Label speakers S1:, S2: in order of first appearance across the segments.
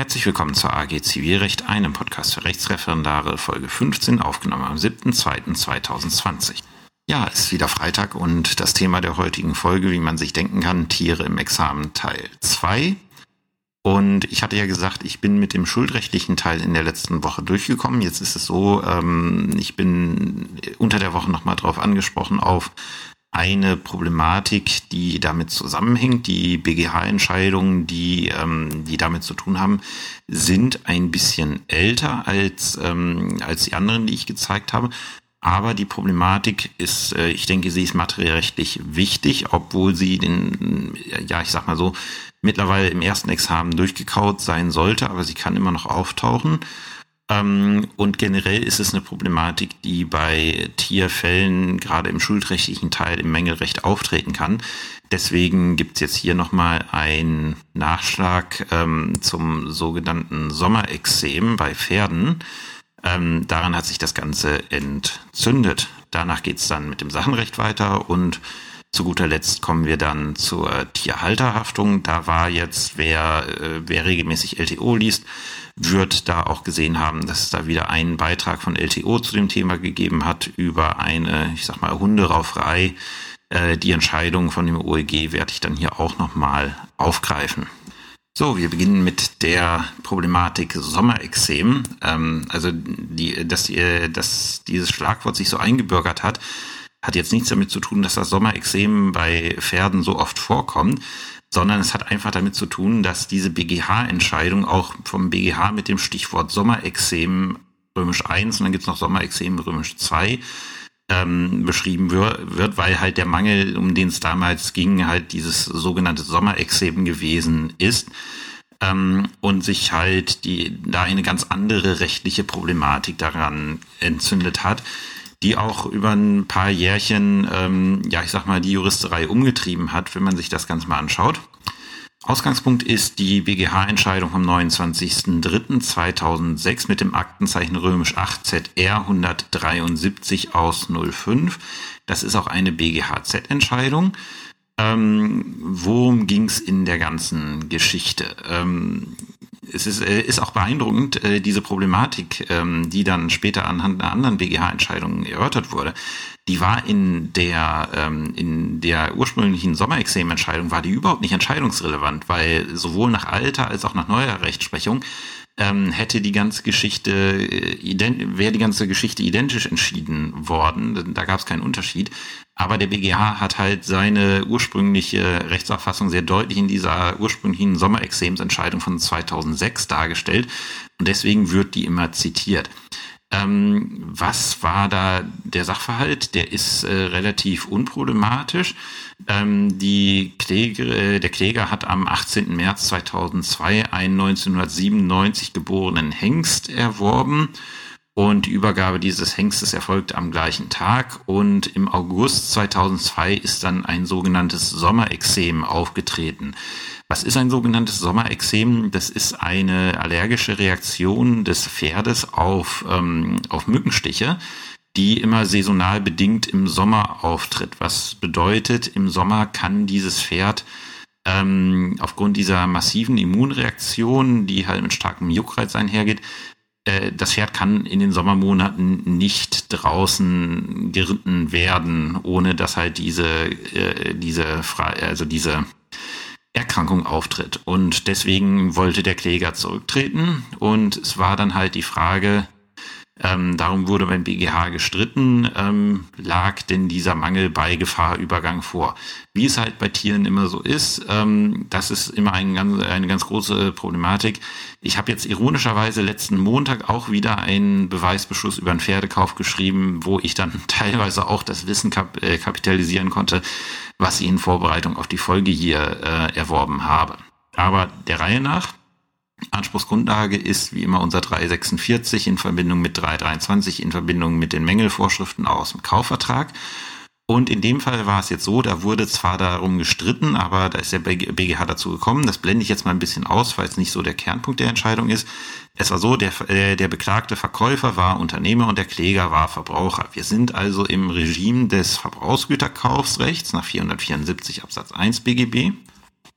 S1: Herzlich willkommen zur AG Zivilrecht, einem Podcast für Rechtsreferendare, Folge 15, aufgenommen am 7.2.2020. Ja, es ist wieder Freitag und das Thema der heutigen Folge, wie man sich denken kann, Tiere im Examen Teil 2. Und ich hatte ja gesagt, ich bin mit dem schuldrechtlichen Teil in der letzten Woche durchgekommen. Jetzt ist es so, ähm, ich bin unter der Woche nochmal drauf angesprochen auf eine Problematik, die damit zusammenhängt. Die BGH-Entscheidungen, die, ähm, die damit zu tun haben, sind ein bisschen älter als, ähm, als die anderen, die ich gezeigt habe. Aber die Problematik ist, äh, ich denke, sie ist materiellrechtlich wichtig, obwohl sie den, ja, ich sag mal so, mittlerweile im ersten Examen durchgekaut sein sollte, aber sie kann immer noch auftauchen. Ähm, und generell ist es eine Problematik, die bei Tierfällen gerade im schuldrechtlichen Teil im Mängelrecht auftreten kann. Deswegen gibt es jetzt hier nochmal einen Nachschlag ähm, zum sogenannten Sommerexem bei Pferden. Ähm, daran hat sich das Ganze entzündet. Danach geht es dann mit dem Sachenrecht weiter und zu guter Letzt kommen wir dann zur Tierhalterhaftung. Da war jetzt, wer, äh, wer regelmäßig LTO liest, wird da auch gesehen haben, dass es da wieder einen Beitrag von LTO zu dem Thema gegeben hat über eine, ich sag mal, Hunderauferei. Äh, die Entscheidung von dem OEG werde ich dann hier auch nochmal aufgreifen. So, wir beginnen mit der Problematik Sommerexem. Ähm, also, die, dass, die, dass dieses Schlagwort sich so eingebürgert hat, hat jetzt nichts damit zu tun, dass das Sommerexem bei Pferden so oft vorkommt, sondern es hat einfach damit zu tun, dass diese BGH-Entscheidung auch vom BGH mit dem Stichwort Sommerexem römisch 1 und dann gibt's noch Sommerexem römisch 2 ähm, beschrieben wird, weil halt der Mangel, um den es damals ging, halt dieses sogenannte Sommerexem gewesen ist ähm, und sich halt die da eine ganz andere rechtliche Problematik daran entzündet hat die auch über ein paar Jährchen, ähm, ja, ich sag mal, die Juristerei umgetrieben hat, wenn man sich das Ganze mal anschaut. Ausgangspunkt ist die BGH-Entscheidung vom 29.03.2006 mit dem Aktenzeichen römisch 8 ZR 173 aus 05. Das ist auch eine BGHZ-Entscheidung. Ähm, worum ging es in der ganzen Geschichte? Ähm, es ist, äh, ist auch beeindruckend, äh, diese Problematik, ähm, die dann später anhand einer anderen BGH-Entscheidung erörtert wurde, die war in der, ähm, in der ursprünglichen Sommerexem-Entscheidung, war die überhaupt nicht entscheidungsrelevant, weil sowohl nach alter als auch nach neuer Rechtsprechung ähm, hätte die ganze Geschichte, äh, wäre die ganze Geschichte identisch entschieden worden. Da gab es keinen Unterschied. Aber der BGH hat halt seine ursprüngliche Rechtsauffassung sehr deutlich in dieser ursprünglichen Sommerexemsentscheidung von 2006 dargestellt. Und deswegen wird die immer zitiert. Ähm, was war da der Sachverhalt? Der ist äh, relativ unproblematisch. Ähm, die Kläger, äh, der Kläger hat am 18. März 2002 einen 1997 geborenen Hengst erworben und die Übergabe dieses Hengstes erfolgt am gleichen Tag und im August 2002 ist dann ein sogenanntes Sommerexem aufgetreten. Was ist ein sogenanntes Sommerexem? Das ist eine allergische Reaktion des Pferdes auf, ähm, auf Mückenstiche, die immer saisonal bedingt im Sommer auftritt. Was bedeutet, im Sommer kann dieses Pferd ähm, aufgrund dieser massiven Immunreaktion, die halt mit starkem Juckreiz einhergeht, äh, das Pferd kann in den Sommermonaten nicht draußen geritten werden, ohne dass halt diese, äh, diese, also diese Erkrankung auftritt. Und deswegen wollte der Kläger zurücktreten. Und es war dann halt die Frage, ähm, darum wurde beim BGH gestritten, ähm, lag denn dieser Mangel bei Gefahrübergang vor. Wie es halt bei Tieren immer so ist, ähm, das ist immer ein ganz, eine ganz große Problematik. Ich habe jetzt ironischerweise letzten Montag auch wieder einen Beweisbeschluss über einen Pferdekauf geschrieben, wo ich dann teilweise auch das Wissen kap äh, kapitalisieren konnte, was ich in Vorbereitung auf die Folge hier äh, erworben habe. Aber der Reihe nach, Anspruchsgrundlage ist wie immer unser 346 in Verbindung mit 323 in Verbindung mit den Mängelvorschriften aus dem Kaufvertrag. Und in dem Fall war es jetzt so, da wurde zwar darum gestritten, aber da ist der BGH dazu gekommen. Das blende ich jetzt mal ein bisschen aus, weil es nicht so der Kernpunkt der Entscheidung ist. Es war so, der, äh, der beklagte Verkäufer war Unternehmer und der Kläger war Verbraucher. Wir sind also im Regime des Verbrauchsgüterkaufsrechts nach 474 Absatz 1 BGB.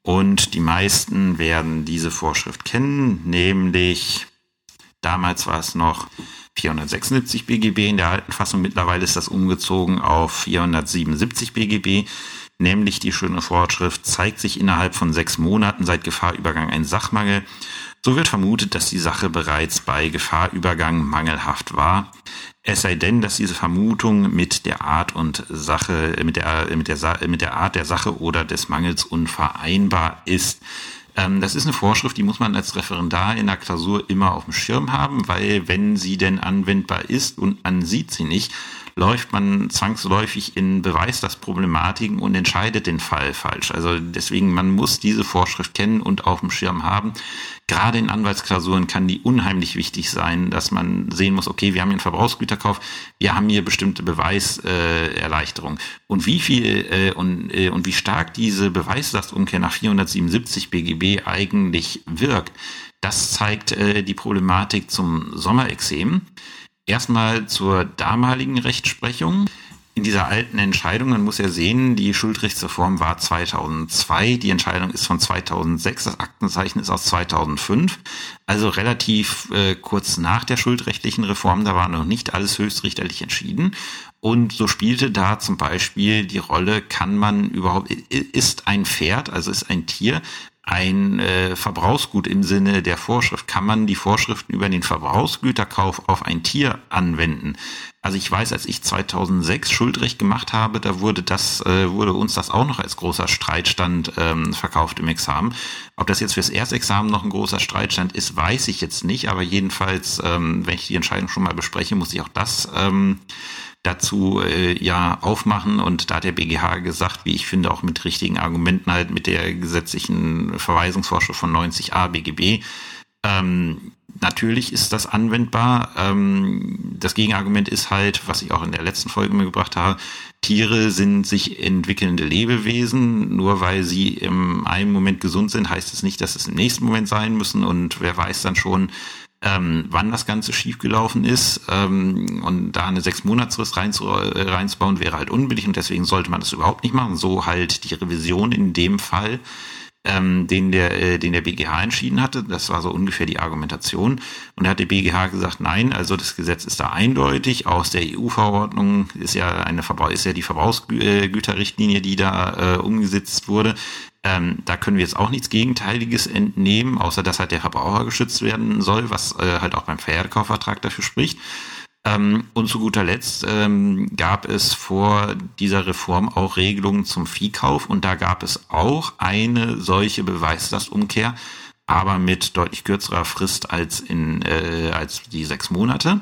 S1: Und die meisten werden diese Vorschrift kennen, nämlich damals war es noch 476 BGB in der alten Fassung. Mittlerweile ist das umgezogen auf 477 BGB. Nämlich die schöne Vorschrift zeigt sich innerhalb von sechs Monaten seit Gefahrübergang ein Sachmangel. So wird vermutet, dass die Sache bereits bei Gefahrübergang mangelhaft war. Es sei denn, dass diese Vermutung mit der Art und Sache, mit der, mit der, mit der Art der Sache oder des Mangels unvereinbar ist. Ähm, das ist eine Vorschrift, die muss man als Referendar in der Klausur immer auf dem Schirm haben, weil wenn sie denn anwendbar ist und man sieht sie nicht, läuft man zwangsläufig in Beweislasproblematiken und entscheidet den Fall falsch. Also deswegen, man muss diese Vorschrift kennen und auf dem Schirm haben. Gerade in Anwaltsklausuren kann die unheimlich wichtig sein, dass man sehen muss, okay, wir haben hier einen Verbrauchsgüterkauf, wir haben hier bestimmte Beweiserleichterungen. und wie viel äh, und, äh, und wie stark diese Beweislastumkehr nach 477 BGB eigentlich wirkt, das zeigt äh, die Problematik zum Sommerexem. Erstmal zur damaligen Rechtsprechung. In dieser alten Entscheidung, man muss ja sehen, die Schuldrechtsreform war 2002, die Entscheidung ist von 2006, das Aktenzeichen ist aus 2005, also relativ äh, kurz nach der schuldrechtlichen Reform, da war noch nicht alles höchstrichterlich entschieden. Und so spielte da zum Beispiel die Rolle, kann man überhaupt, ist ein Pferd, also ist ein Tier, ein äh, Verbrauchsgut im Sinne der Vorschrift. Kann man die Vorschriften über den Verbrauchsgüterkauf auf ein Tier anwenden? Also ich weiß, als ich 2006 Schuldrecht gemacht habe, da wurde das, äh, wurde uns das auch noch als großer Streitstand ähm, verkauft im Examen. Ob das jetzt fürs Erstexamen noch ein großer Streitstand ist, weiß ich jetzt nicht. Aber jedenfalls, ähm, wenn ich die Entscheidung schon mal bespreche, muss ich auch das ähm, dazu äh, ja aufmachen. Und da hat der BGH gesagt, wie ich finde, auch mit richtigen Argumenten halt mit der gesetzlichen Verweisungsvorschrift von 90a BGB. Ähm, natürlich ist das anwendbar. Ähm, das Gegenargument ist halt, was ich auch in der letzten Folge mir gebracht habe, Tiere sind sich entwickelnde Lebewesen. Nur weil sie im einen Moment gesund sind, heißt es nicht, dass es im nächsten Moment sein müssen. Und wer weiß dann schon, ähm, wann das Ganze schiefgelaufen ist. Ähm, und da eine sechs Monatsfrist rein zu, äh, reinzubauen, wäre halt unbillig und deswegen sollte man das überhaupt nicht machen. So halt die Revision in dem Fall, ähm, den, der, äh, den der BGH entschieden hatte. Das war so ungefähr die Argumentation. Und da hat der BGH gesagt, nein, also das Gesetz ist da eindeutig. Aus der EU-Verordnung ist ja eine Verbrauch ist ja die Verbrauchsgüterrichtlinie, die da äh, umgesetzt wurde. Ähm, da können wir jetzt auch nichts Gegenteiliges entnehmen, außer dass halt der Verbraucher geschützt werden soll, was äh, halt auch beim Verkaufvertrag dafür spricht. Ähm, und zu guter Letzt ähm, gab es vor dieser Reform auch Regelungen zum Viehkauf und da gab es auch eine solche Beweislastumkehr, aber mit deutlich kürzerer Frist als in äh, als die sechs Monate.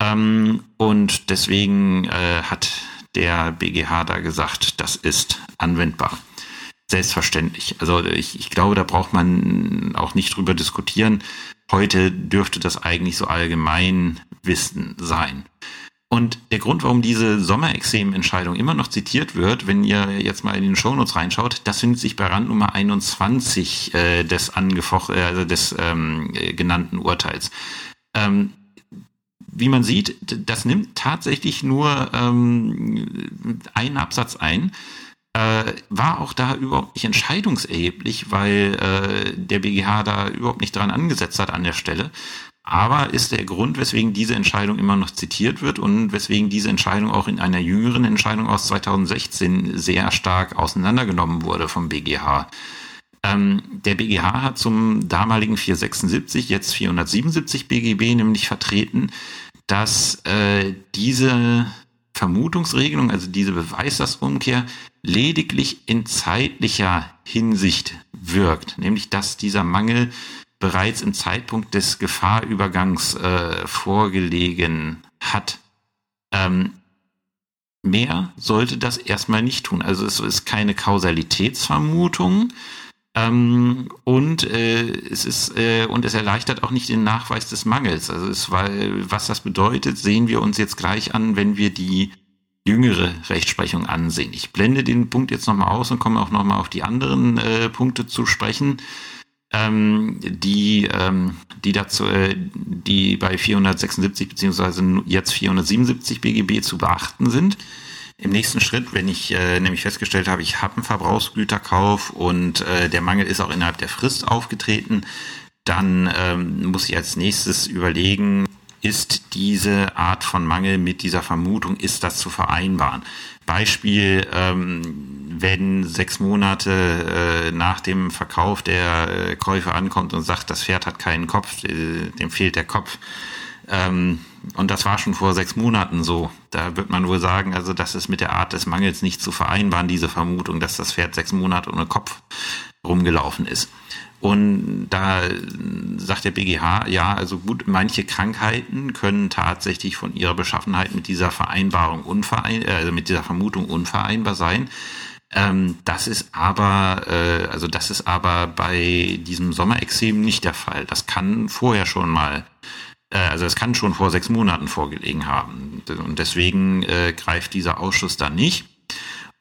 S1: Ähm, und deswegen äh, hat der BGH da gesagt, das ist anwendbar. Selbstverständlich. Also ich, ich glaube, da braucht man auch nicht drüber diskutieren. Heute dürfte das eigentlich so allgemein Wissen sein. Und der Grund, warum diese Sommerexem-Entscheidung immer noch zitiert wird, wenn ihr jetzt mal in den Shownotes reinschaut, das findet sich bei Randnummer 21 äh, des, angefoch äh, also des ähm, genannten Urteils. Ähm, wie man sieht, das nimmt tatsächlich nur ähm, einen Absatz ein äh, war auch da überhaupt nicht entscheidungserheblich, weil äh, der BGH da überhaupt nicht dran angesetzt hat an der Stelle. Aber ist der Grund, weswegen diese Entscheidung immer noch zitiert wird und weswegen diese Entscheidung auch in einer jüngeren Entscheidung aus 2016 sehr stark auseinandergenommen wurde vom BGH. Ähm, der BGH hat zum damaligen 476, jetzt 477 BGB nämlich vertreten, dass äh, diese Vermutungsregelung, also diese Beweislastumkehr, lediglich in zeitlicher Hinsicht wirkt, nämlich dass dieser Mangel bereits im Zeitpunkt des Gefahrübergangs äh, vorgelegen hat. Ähm, mehr sollte das erstmal nicht tun. Also es ist keine Kausalitätsvermutung, ähm, und äh, es ist äh, und es erleichtert auch nicht den Nachweis des Mangels. Also es weil was das bedeutet, sehen wir uns jetzt gleich an, wenn wir die jüngere Rechtsprechung ansehen. Ich blende den Punkt jetzt nochmal aus und komme auch nochmal auf die anderen äh, Punkte zu sprechen, ähm, die, ähm, die dazu, äh, die bei 476 beziehungsweise jetzt 477 BGB zu beachten sind. Im nächsten Schritt, wenn ich äh, nämlich festgestellt habe, ich habe einen Verbrauchsgüterkauf und äh, der Mangel ist auch innerhalb der Frist aufgetreten, dann ähm, muss ich als nächstes überlegen, ist diese Art von Mangel mit dieser Vermutung, ist das zu vereinbaren? Beispiel, ähm, wenn sechs Monate äh, nach dem Verkauf der äh, Käufer ankommt und sagt, das Pferd hat keinen Kopf, äh, dem fehlt der Kopf. Ähm, und das war schon vor sechs Monaten so. Da wird man wohl sagen, also das ist mit der Art des Mangels nicht zu vereinbaren, diese Vermutung, dass das Pferd sechs Monate ohne Kopf rumgelaufen ist. Und da sagt der BGH, ja, also gut, manche Krankheiten können tatsächlich von ihrer Beschaffenheit mit dieser Vereinbarung unverein, äh, also mit dieser Vermutung unvereinbar sein. Ähm, das ist aber, äh, also das ist aber bei diesem Sommerexem nicht der Fall. Das kann vorher schon mal, also es kann schon vor sechs Monaten vorgelegen haben. Und deswegen äh, greift dieser Ausschuss da nicht.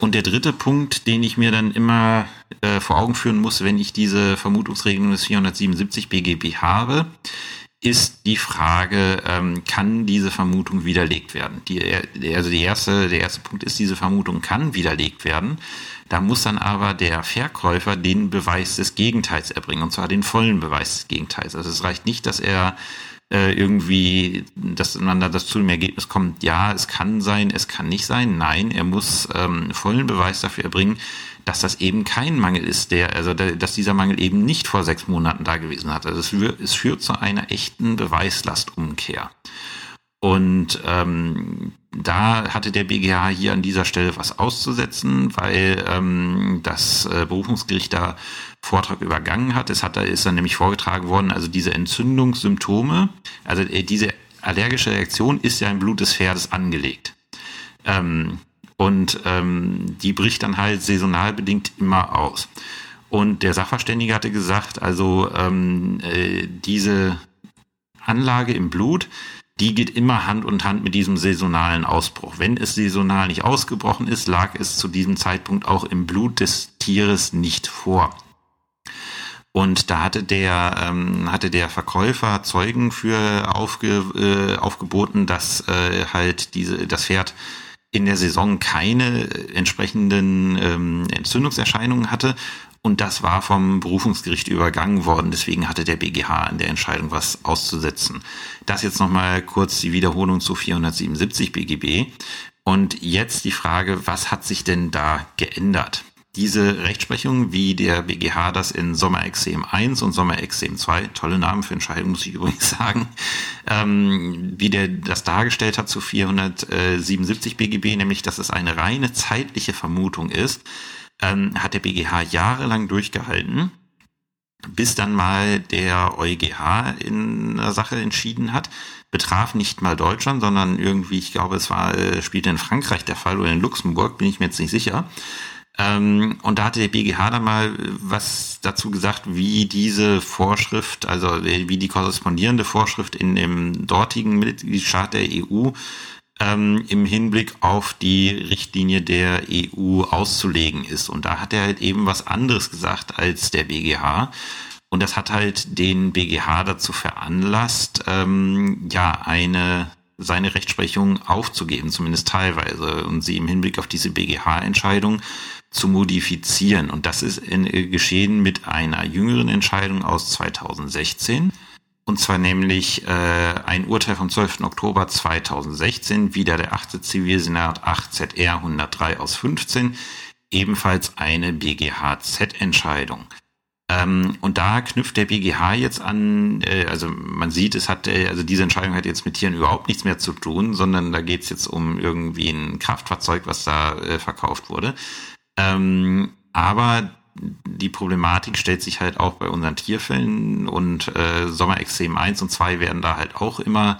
S1: Und der dritte Punkt, den ich mir dann immer äh, vor Augen führen muss, wenn ich diese Vermutungsregelung des 477 BGB habe, ist die Frage, ähm, kann diese Vermutung widerlegt werden? Die, also die erste, der erste Punkt ist, diese Vermutung kann widerlegt werden. Da muss dann aber der Verkäufer den Beweis des Gegenteils erbringen, und zwar den vollen Beweis des Gegenteils. Also es reicht nicht, dass er äh, irgendwie, dass man da das zu dem Ergebnis kommt, ja, es kann sein, es kann nicht sein. Nein, er muss ähm, vollen Beweis dafür erbringen, dass das eben kein Mangel ist, der, also der, dass dieser Mangel eben nicht vor sechs Monaten da gewesen hat. Also es, es führt zu einer echten Beweislastumkehr. Und ähm, da hatte der BGH hier an dieser Stelle was auszusetzen, weil ähm, das äh, Berufungsgericht da Vortrag übergangen hat. Es hat da ist dann nämlich vorgetragen worden, also diese Entzündungssymptome, also äh, diese allergische Reaktion ist ja im Blut des Pferdes angelegt. Ähm, und ähm, die bricht dann halt saisonal bedingt immer aus. Und der Sachverständige hatte gesagt, also ähm, äh, diese Anlage im Blut, die geht immer Hand und Hand mit diesem saisonalen Ausbruch. Wenn es saisonal nicht ausgebrochen ist, lag es zu diesem Zeitpunkt auch im Blut des Tieres nicht vor. Und da hatte der, ähm, hatte der Verkäufer Zeugen für aufge, äh, aufgeboten, dass äh, halt diese, das Pferd in der Saison keine entsprechenden ähm, Entzündungserscheinungen hatte. Und das war vom Berufungsgericht übergangen worden. Deswegen hatte der BGH in der Entscheidung was auszusetzen. Das jetzt nochmal kurz die Wiederholung zu 477 BGB. Und jetzt die Frage, was hat sich denn da geändert? Diese Rechtsprechung, wie der BGH das in Sommerexem 1 und Sommerexem 2, tolle Namen für Entscheidungen, muss ich übrigens sagen, ähm, wie der das dargestellt hat zu 477 BGB, nämlich dass es eine reine zeitliche Vermutung ist, ähm, hat der BGH jahrelang durchgehalten, bis dann mal der EuGH in der Sache entschieden hat, betraf nicht mal Deutschland, sondern irgendwie, ich glaube, es war, äh, spielte in Frankreich der Fall oder in Luxemburg, bin ich mir jetzt nicht sicher. Ähm, und da hatte der BGH dann mal was dazu gesagt, wie diese Vorschrift, also wie die korrespondierende Vorschrift in dem dortigen Mitgliedstaat der EU ähm, im Hinblick auf die Richtlinie der EU auszulegen ist. Und da hat er halt eben was anderes gesagt als der BGH. Und das hat halt den BGH dazu veranlasst, ähm, ja, eine seine Rechtsprechung aufzugeben, zumindest teilweise, und sie im Hinblick auf diese BGH-Entscheidung zu modifizieren. Und das ist in, äh, geschehen mit einer jüngeren Entscheidung aus 2016. Und zwar nämlich äh, ein Urteil vom 12. Oktober 2016, wieder der 8. Zivilsenat 8 ZR 103 aus 15, ebenfalls eine BGH-Z-Entscheidung. Ähm, und da knüpft der BGH jetzt an, äh, also man sieht, es hat, äh, also diese Entscheidung hat jetzt mit Tieren überhaupt nichts mehr zu tun, sondern da geht es jetzt um irgendwie ein Kraftfahrzeug, was da äh, verkauft wurde. Ähm, aber die Problematik stellt sich halt auch bei unseren Tierfällen und äh, Sommerextrem 1 und 2 werden da halt auch immer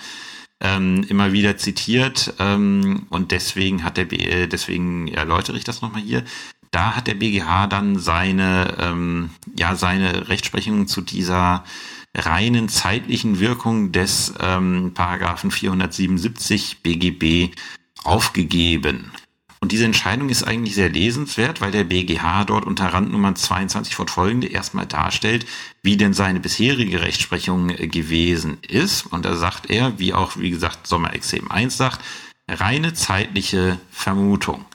S1: ähm, immer wieder zitiert ähm, und deswegen hat der B äh, deswegen erläutere ich das nochmal hier. Da hat der BGH dann seine ähm, ja seine Rechtsprechung zu dieser reinen zeitlichen Wirkung des ähm, Paragraphen 477 BGB aufgegeben. Und diese Entscheidung ist eigentlich sehr lesenswert, weil der BGH dort unter Randnummer 22 fortfolgende erstmal darstellt, wie denn seine bisherige Rechtsprechung gewesen ist. Und da sagt er, wie auch, wie gesagt, Sommerexem 1 sagt, reine zeitliche Vermutung.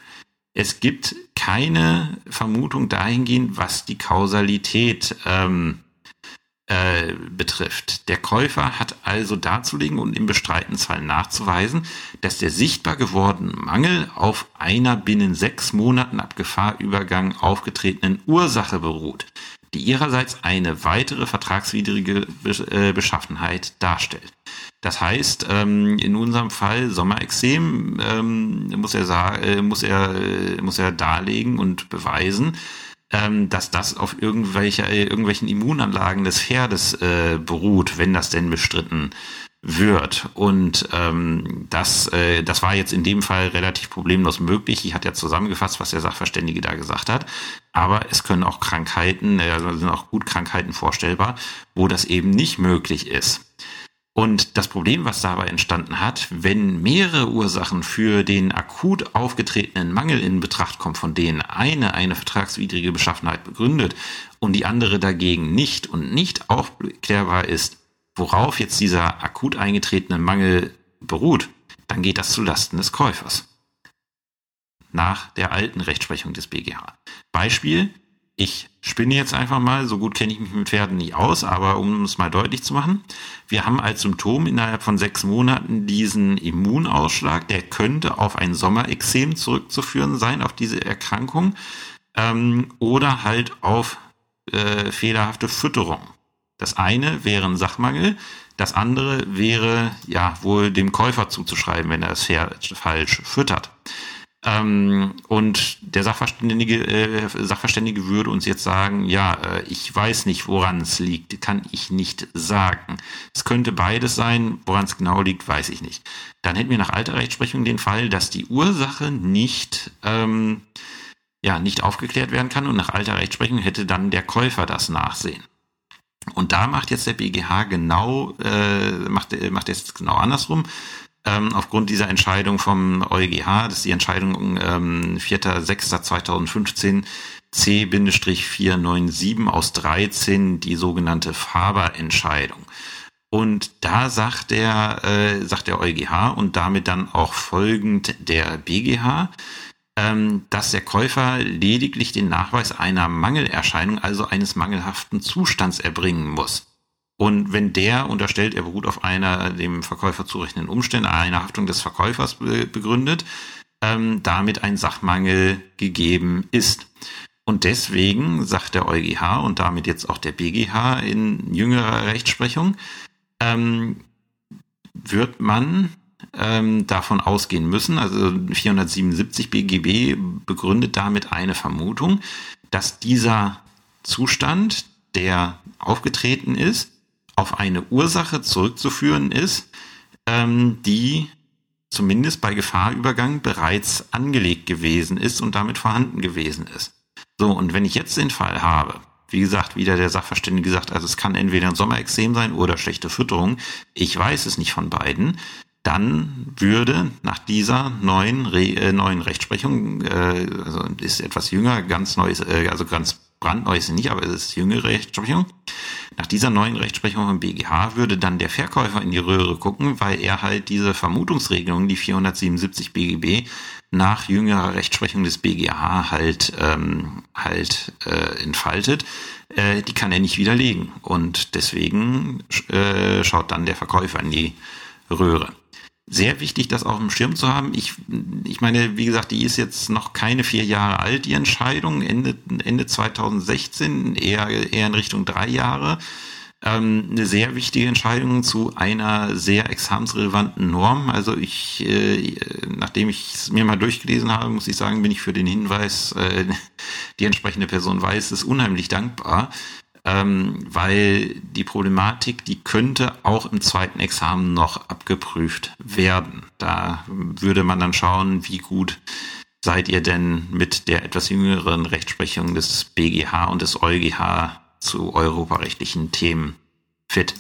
S1: Es gibt keine Vermutung dahingehend, was die Kausalität ähm, äh, betrifft. Der Käufer hat also darzulegen und im Bestreitensfall nachzuweisen, dass der sichtbar gewordene Mangel auf einer binnen sechs Monaten ab Gefahrübergang aufgetretenen Ursache beruht, die ihrerseits eine weitere vertragswidrige äh, Beschaffenheit darstellt. Das heißt, ähm, in unserem Fall Sommerexem ähm, muss er äh, muss er muss er darlegen und beweisen, ähm, dass das auf irgendwelche, äh, irgendwelchen Immunanlagen des Pferdes äh, beruht, wenn das denn bestritten wird. Und ähm, das, äh, das war jetzt in dem Fall relativ problemlos möglich. Ich hatte ja zusammengefasst, was der Sachverständige da gesagt hat. Aber es können auch Krankheiten, äh, also sind auch gut Krankheiten vorstellbar, wo das eben nicht möglich ist. Und das Problem, was dabei entstanden hat, wenn mehrere Ursachen für den akut aufgetretenen Mangel in Betracht kommen, von denen eine eine vertragswidrige Beschaffenheit begründet und die andere dagegen nicht und nicht aufklärbar ist, worauf jetzt dieser akut eingetretene Mangel beruht, dann geht das zulasten des Käufers. Nach der alten Rechtsprechung des BGH. Beispiel, ich spinne jetzt einfach mal, so gut kenne ich mich mit Pferden nicht aus, aber um es mal deutlich zu machen, wir haben als Symptom innerhalb von sechs Monaten diesen Immunausschlag, der könnte auf ein Sommerexem zurückzuführen sein, auf diese Erkrankung, ähm, oder halt auf äh, fehlerhafte Fütterung. Das eine wäre ein Sachmangel, das andere wäre ja wohl dem Käufer zuzuschreiben, wenn er Pferd falsch füttert. Ähm, und der Sachverständige, äh, Sachverständige würde uns jetzt sagen, ja, äh, ich weiß nicht, woran es liegt, kann ich nicht sagen. Es könnte beides sein, woran es genau liegt, weiß ich nicht. Dann hätten wir nach alter Rechtsprechung den Fall, dass die Ursache nicht, ähm, ja, nicht aufgeklärt werden kann und nach alter Rechtsprechung hätte dann der Käufer das Nachsehen. Und da macht jetzt der BGH genau, äh, macht, macht jetzt genau andersrum ähm, aufgrund dieser Entscheidung vom EuGH, das ist die Entscheidung ähm, 4.6.2015 C-497 aus 13, die sogenannte Faber-Entscheidung. Und da sagt der, äh, sagt der EuGH und damit dann auch folgend der BGH, ähm, dass der Käufer lediglich den Nachweis einer Mangelerscheinung, also eines mangelhaften Zustands erbringen muss. Und wenn der unterstellt, er beruht auf einer dem Verkäufer zurechnenden Umstände, einer Haftung des Verkäufers begründet, ähm, damit ein Sachmangel gegeben ist. Und deswegen sagt der EuGH und damit jetzt auch der BGH in jüngerer Rechtsprechung, ähm, wird man ähm, davon ausgehen müssen, also 477 BGB begründet damit eine Vermutung, dass dieser Zustand, der aufgetreten ist, auf eine Ursache zurückzuführen ist, ähm, die zumindest bei Gefahrübergang bereits angelegt gewesen ist und damit vorhanden gewesen ist. So, und wenn ich jetzt den Fall habe, wie gesagt, wieder der Sachverständige gesagt, also es kann entweder ein Sommerexem sein oder schlechte Fütterung, ich weiß es nicht von beiden, dann würde nach dieser neuen, Re äh, neuen Rechtsprechung, äh, also ist etwas jünger, ganz neues, äh, also ganz brandneu ist sie nicht, aber es ist jüngere Rechtsprechung. Nach dieser neuen Rechtsprechung im BGH würde dann der Verkäufer in die Röhre gucken, weil er halt diese Vermutungsregelung, die 477 BGB, nach jüngerer Rechtsprechung des BGH halt ähm, halt äh, entfaltet, äh, die kann er nicht widerlegen. Und deswegen äh, schaut dann der Verkäufer in die Röhre sehr wichtig, das auf dem Schirm zu haben. Ich, ich meine, wie gesagt, die ist jetzt noch keine vier Jahre alt, die Entscheidung, Ende, Ende 2016, eher, eher in Richtung drei Jahre. Ähm, eine sehr wichtige Entscheidung zu einer sehr examensrelevanten Norm. Also ich, äh, nachdem ich es mir mal durchgelesen habe, muss ich sagen, bin ich für den Hinweis, äh, die entsprechende Person weiß, ist unheimlich dankbar ähm, weil die Problematik, die könnte auch im zweiten Examen noch abgeprüft werden. Da würde man dann schauen, wie gut seid ihr denn mit der etwas jüngeren Rechtsprechung des BGH und des EuGH zu europarechtlichen Themen fit.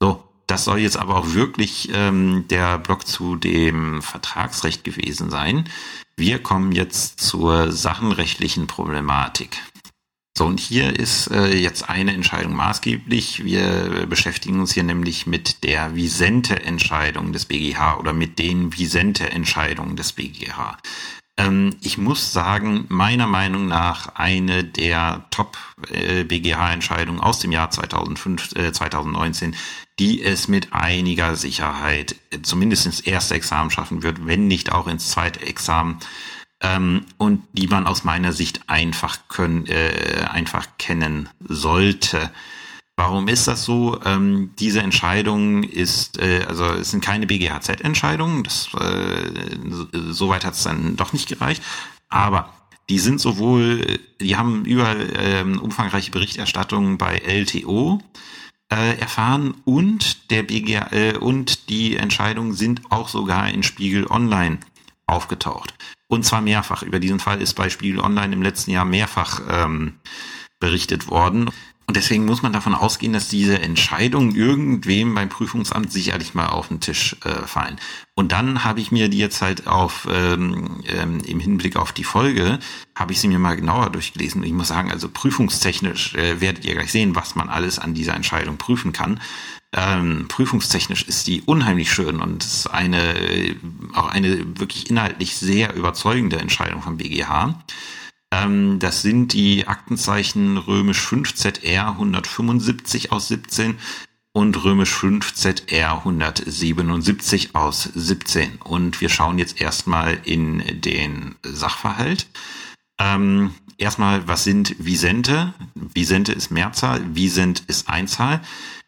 S1: So, das soll jetzt aber auch wirklich ähm, der Block zu dem Vertragsrecht gewesen sein. Wir kommen jetzt zur sachenrechtlichen Problematik. So, und hier ist äh, jetzt eine Entscheidung maßgeblich. Wir beschäftigen uns hier nämlich mit der Visente-Entscheidung des BGH oder mit den Visente-Entscheidungen des BGH. Ähm, ich muss sagen, meiner Meinung nach eine der Top-BGH-Entscheidungen äh, aus dem Jahr 2005, äh, 2019, die es mit einiger Sicherheit äh, zumindest ins erste Examen schaffen wird, wenn nicht auch ins zweite Examen ähm, und die man aus meiner Sicht einfach können, äh, einfach kennen sollte. Warum ist das so? Ähm, diese Entscheidung ist, äh, also es sind keine BGHZ-Entscheidungen, äh, soweit hat es dann doch nicht gereicht, aber die sind sowohl, die haben über ähm, umfangreiche Berichterstattung bei LTO äh, erfahren und der BGH äh, und die Entscheidungen sind auch sogar in Spiegel Online aufgetaucht. Und zwar mehrfach. Über diesen Fall ist bei Spiegel Online im letzten Jahr mehrfach ähm, berichtet worden. Und deswegen muss man davon ausgehen, dass diese Entscheidungen irgendwem beim Prüfungsamt sicherlich mal auf den Tisch äh, fallen. Und dann habe ich mir die jetzt halt auf ähm, ähm, im Hinblick auf die Folge, habe ich sie mir mal genauer durchgelesen. Und ich muss sagen, also prüfungstechnisch äh, werdet ihr gleich sehen, was man alles an dieser Entscheidung prüfen kann. Ähm, prüfungstechnisch ist die unheimlich schön und ist eine auch eine wirklich inhaltlich sehr überzeugende Entscheidung vom BGH. Ähm, das sind die Aktenzeichen römisch 5 ZR 175 aus 17 und römisch 5 ZR 177 aus 17. Und wir schauen jetzt erstmal in den Sachverhalt. Ähm, erstmal, was sind Visente? Visente ist Mehrzahl, Visent ist Einzahl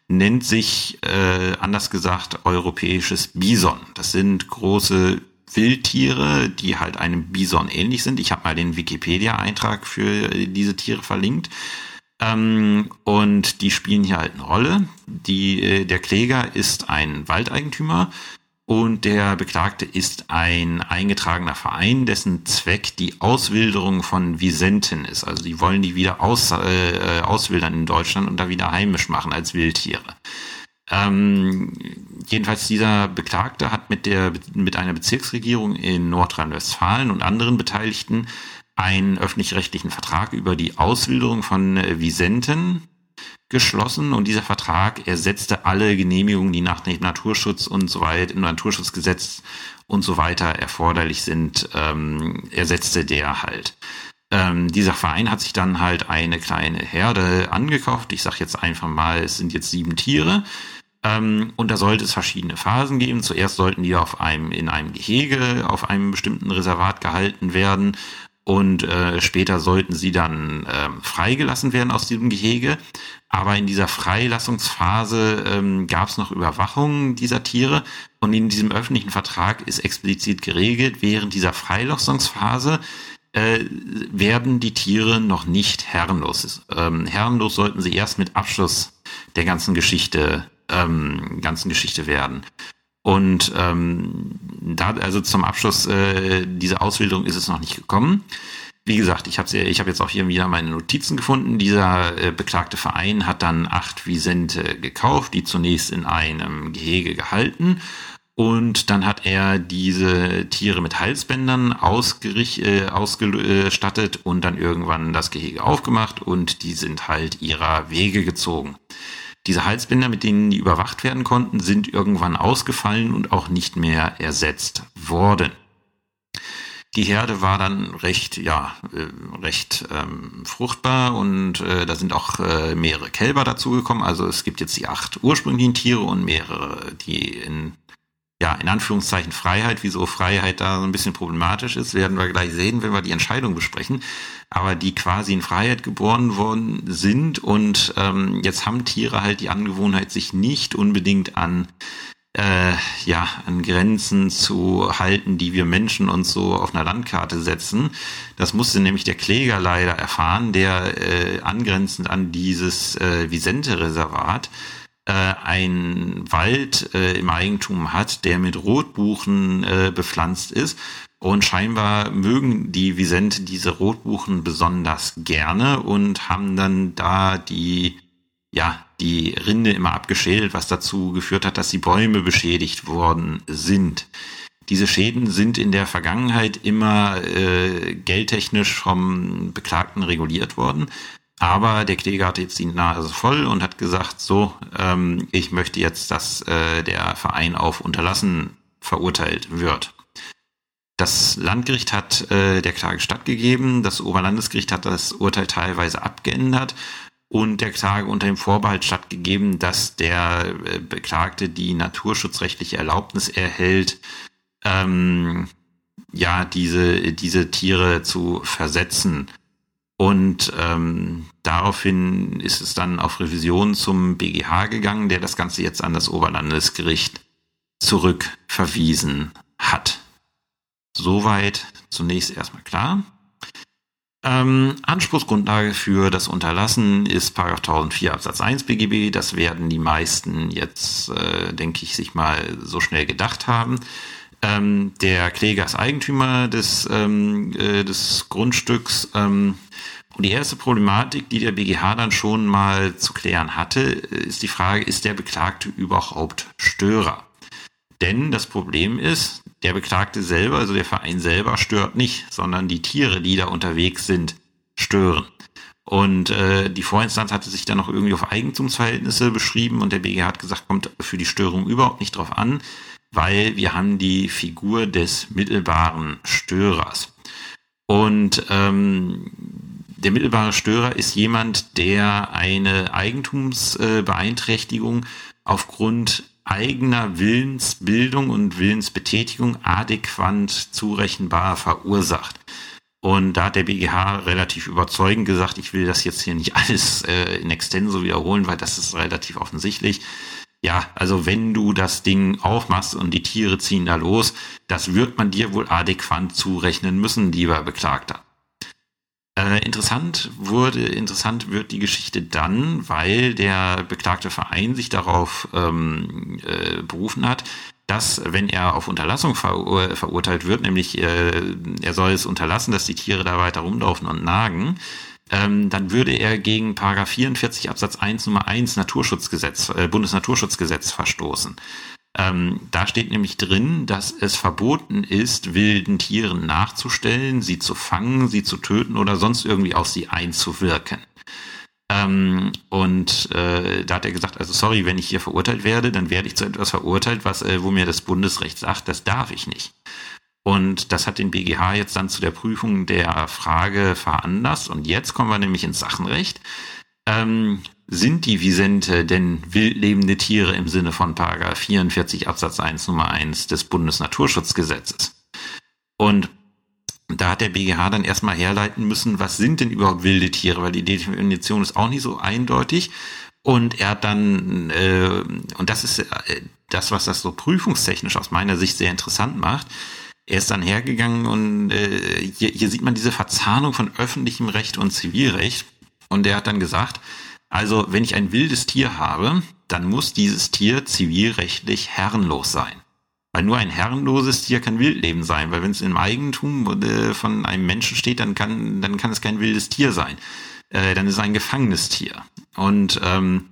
S1: nennt sich, äh, anders gesagt, europäisches Bison. Das sind große Wildtiere, die halt einem Bison ähnlich sind. Ich habe mal den Wikipedia-Eintrag für diese Tiere verlinkt. Ähm, und die spielen hier halt eine Rolle. Die, äh, der Kläger ist ein Waldeigentümer und der Beklagte ist ein eingetragener Verein, dessen Zweck die Auswilderung von Visenten ist. Also die wollen die wieder aus, äh, auswildern in Deutschland und da wieder heimisch machen als Wildtiere. Ähm, jedenfalls dieser Beklagte hat mit der mit einer Bezirksregierung in Nordrhein-Westfalen und anderen Beteiligten einen öffentlich-rechtlichen Vertrag über die Auswilderung von Visenten geschlossen und dieser Vertrag ersetzte alle Genehmigungen, die nach dem Naturschutz und so weiter, im Naturschutzgesetz und so weiter erforderlich sind, ähm, ersetzte der halt. Ähm, dieser Verein hat sich dann halt eine kleine Herde angekauft. Ich sage jetzt einfach mal, es sind jetzt sieben Tiere. Ähm, und da sollte es verschiedene Phasen geben. Zuerst sollten die auf einem, in einem Gehege, auf einem bestimmten Reservat gehalten werden. Und äh, später sollten sie dann äh, freigelassen werden aus diesem Gehege. Aber in dieser Freilassungsphase ähm, gab es noch Überwachung dieser Tiere. Und in diesem öffentlichen Vertrag ist explizit geregelt, während dieser Freilassungsphase äh, werden die Tiere noch nicht herrenlos. Ähm, herrenlos sollten sie erst mit Abschluss der ganzen Geschichte, ähm, ganzen Geschichte werden. Und ähm, da, also zum Abschluss äh, dieser Ausbildung ist es noch nicht gekommen. Wie gesagt, ich habe ich hab jetzt auch hier wieder meine Notizen gefunden. Dieser äh, beklagte Verein hat dann acht Visente gekauft, die zunächst in einem Gehege gehalten und dann hat er diese Tiere mit Halsbändern äh, ausgestattet und dann irgendwann das Gehege aufgemacht und die sind halt ihrer Wege gezogen. Diese Halsbänder, mit denen die überwacht werden konnten, sind irgendwann ausgefallen und auch nicht mehr ersetzt worden. Die Herde war dann recht, ja, äh, recht ähm, fruchtbar und äh, da sind auch äh, mehrere Kälber dazugekommen. Also es gibt jetzt die acht ursprünglichen Tiere und mehrere, die in ja, in Anführungszeichen Freiheit, wieso Freiheit da so ein bisschen problematisch ist, werden wir gleich sehen, wenn wir die Entscheidung besprechen. Aber die quasi in Freiheit geboren worden sind und ähm, jetzt haben Tiere halt die Angewohnheit, sich nicht unbedingt an äh, ja, an Grenzen zu halten, die wir Menschen uns so auf einer Landkarte setzen. Das musste nämlich der Kläger leider erfahren, der äh, angrenzend an dieses äh, Visente-Reservat äh, ein Wald äh, im Eigentum hat, der mit Rotbuchen äh, bepflanzt ist. Und scheinbar mögen die Visente diese Rotbuchen besonders gerne und haben dann da die, ja, die Rinde immer abgeschält, was dazu geführt hat, dass die Bäume beschädigt worden sind. Diese Schäden sind in der Vergangenheit immer äh, geldtechnisch vom Beklagten reguliert worden. Aber der Kläger hatte jetzt die Nase voll und hat gesagt, so, ähm, ich möchte jetzt, dass äh, der Verein auf Unterlassen verurteilt wird. Das Landgericht hat äh, der Klage stattgegeben, das Oberlandesgericht hat das Urteil teilweise abgeändert und der Klage unter dem Vorbehalt stattgegeben, dass der äh, Beklagte die naturschutzrechtliche Erlaubnis erhält, ähm, ja, diese, diese Tiere zu versetzen. Und ähm, daraufhin ist es dann auf Revision zum BGH gegangen, der das Ganze jetzt an das Oberlandesgericht zurückverwiesen hat. Soweit zunächst erstmal klar. Ähm, Anspruchsgrundlage für das Unterlassen ist 1004 Absatz 1 BGB. Das werden die meisten jetzt, äh, denke ich, sich mal so schnell gedacht haben. Ähm, der Kläger ist Eigentümer des, ähm, äh, des Grundstücks. Ähm, und die erste Problematik, die der BGH dann schon mal zu klären hatte, ist die Frage, ist der Beklagte überhaupt Störer? Denn das Problem ist, der Beklagte selber, also der Verein selber, stört nicht, sondern die Tiere, die da unterwegs sind, stören. Und äh, die Vorinstanz hatte sich dann noch irgendwie auf Eigentumsverhältnisse beschrieben und der BGH hat gesagt, kommt für die Störung überhaupt nicht drauf an, weil wir haben die Figur des mittelbaren Störers. Und ähm, der mittelbare Störer ist jemand, der eine Eigentumsbeeinträchtigung aufgrund eigener Willensbildung und Willensbetätigung adäquat zurechenbar verursacht. Und da hat der BGH relativ überzeugend gesagt, ich will das jetzt hier nicht alles äh, in extenso wiederholen, weil das ist relativ offensichtlich. Ja, also wenn du das Ding aufmachst und die Tiere ziehen da los, das wird man dir wohl adäquat zurechnen müssen, lieber Beklagter. Äh, interessant wurde, interessant wird die Geschichte dann, weil der beklagte Verein sich darauf ähm, äh, berufen hat, dass, wenn er auf Unterlassung verur verurteilt wird, nämlich äh, er soll es unterlassen, dass die Tiere da weiter rumlaufen und nagen, ähm, dann würde er gegen Paragraph 44 Absatz 1 Nummer 1 Naturschutzgesetz, äh, Bundesnaturschutzgesetz verstoßen. Ähm, da steht nämlich drin, dass es verboten ist, wilden Tieren nachzustellen, sie zu fangen, sie zu töten oder sonst irgendwie auf sie einzuwirken. Ähm, und äh, da hat er gesagt, also sorry, wenn ich hier verurteilt werde, dann werde ich zu etwas verurteilt, was, äh, wo mir das Bundesrecht sagt, das darf ich nicht. Und das hat den BGH jetzt dann zu der Prüfung der Frage veranlasst. Und jetzt kommen wir nämlich ins Sachenrecht. Ähm, sind die Visente denn wildlebende Tiere im Sinne von Paragraph 44 Absatz 1 Nummer 1 des Bundesnaturschutzgesetzes? Und da hat der BGH dann erstmal herleiten müssen, was sind denn überhaupt wilde Tiere, weil die Definition ist auch nicht so eindeutig. Und er hat dann, äh, und das ist äh, das, was das so prüfungstechnisch aus meiner Sicht sehr interessant macht, er ist dann hergegangen und äh, hier, hier sieht man diese Verzahnung von öffentlichem Recht und Zivilrecht. Und er hat dann gesagt, also wenn ich ein wildes Tier habe, dann muss dieses Tier zivilrechtlich herrenlos sein. Weil nur ein herrenloses Tier kann Wildleben sein, weil wenn es im Eigentum äh, von einem Menschen steht, dann kann, dann kann es kein wildes Tier sein. Äh, dann ist es ein gefangenes Tier. Und ähm,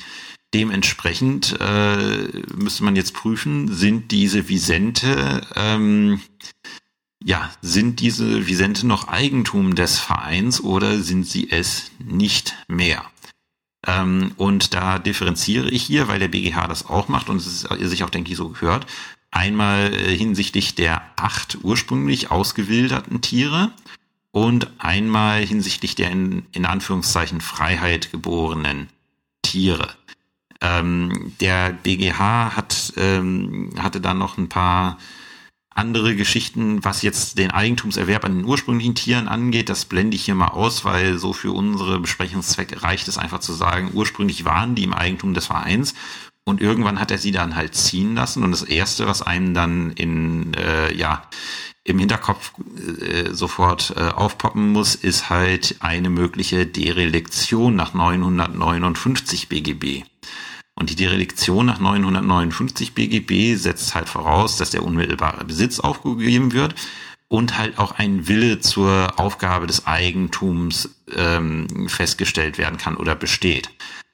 S1: dementsprechend äh, müsste man jetzt prüfen, sind diese Visente, ähm, ja, sind diese Visente noch Eigentum des Vereins oder sind sie es nicht mehr? Ähm, und da differenziere ich hier, weil der BGH das auch macht und es ist, sich auch, denke ich, so gehört. Einmal äh, hinsichtlich der acht ursprünglich ausgewilderten Tiere und einmal hinsichtlich der in, in Anführungszeichen Freiheit geborenen Tiere. Ähm, der BGH hat, ähm, hatte dann noch ein paar andere Geschichten, was jetzt den Eigentumserwerb an den ursprünglichen Tieren angeht, das blende ich hier mal aus, weil so für unsere Besprechungszwecke reicht es einfach zu sagen, ursprünglich waren die im Eigentum des Vereins und irgendwann hat er sie dann halt ziehen lassen und das erste, was einem dann in äh, ja im Hinterkopf äh, sofort äh, aufpoppen muss, ist halt eine mögliche Derelektion nach 959 BGB. Und die Dereliktion nach 959 BGB setzt halt voraus, dass der unmittelbare Besitz aufgegeben wird und halt auch ein Wille zur Aufgabe des Eigentums ähm, festgestellt werden kann oder besteht.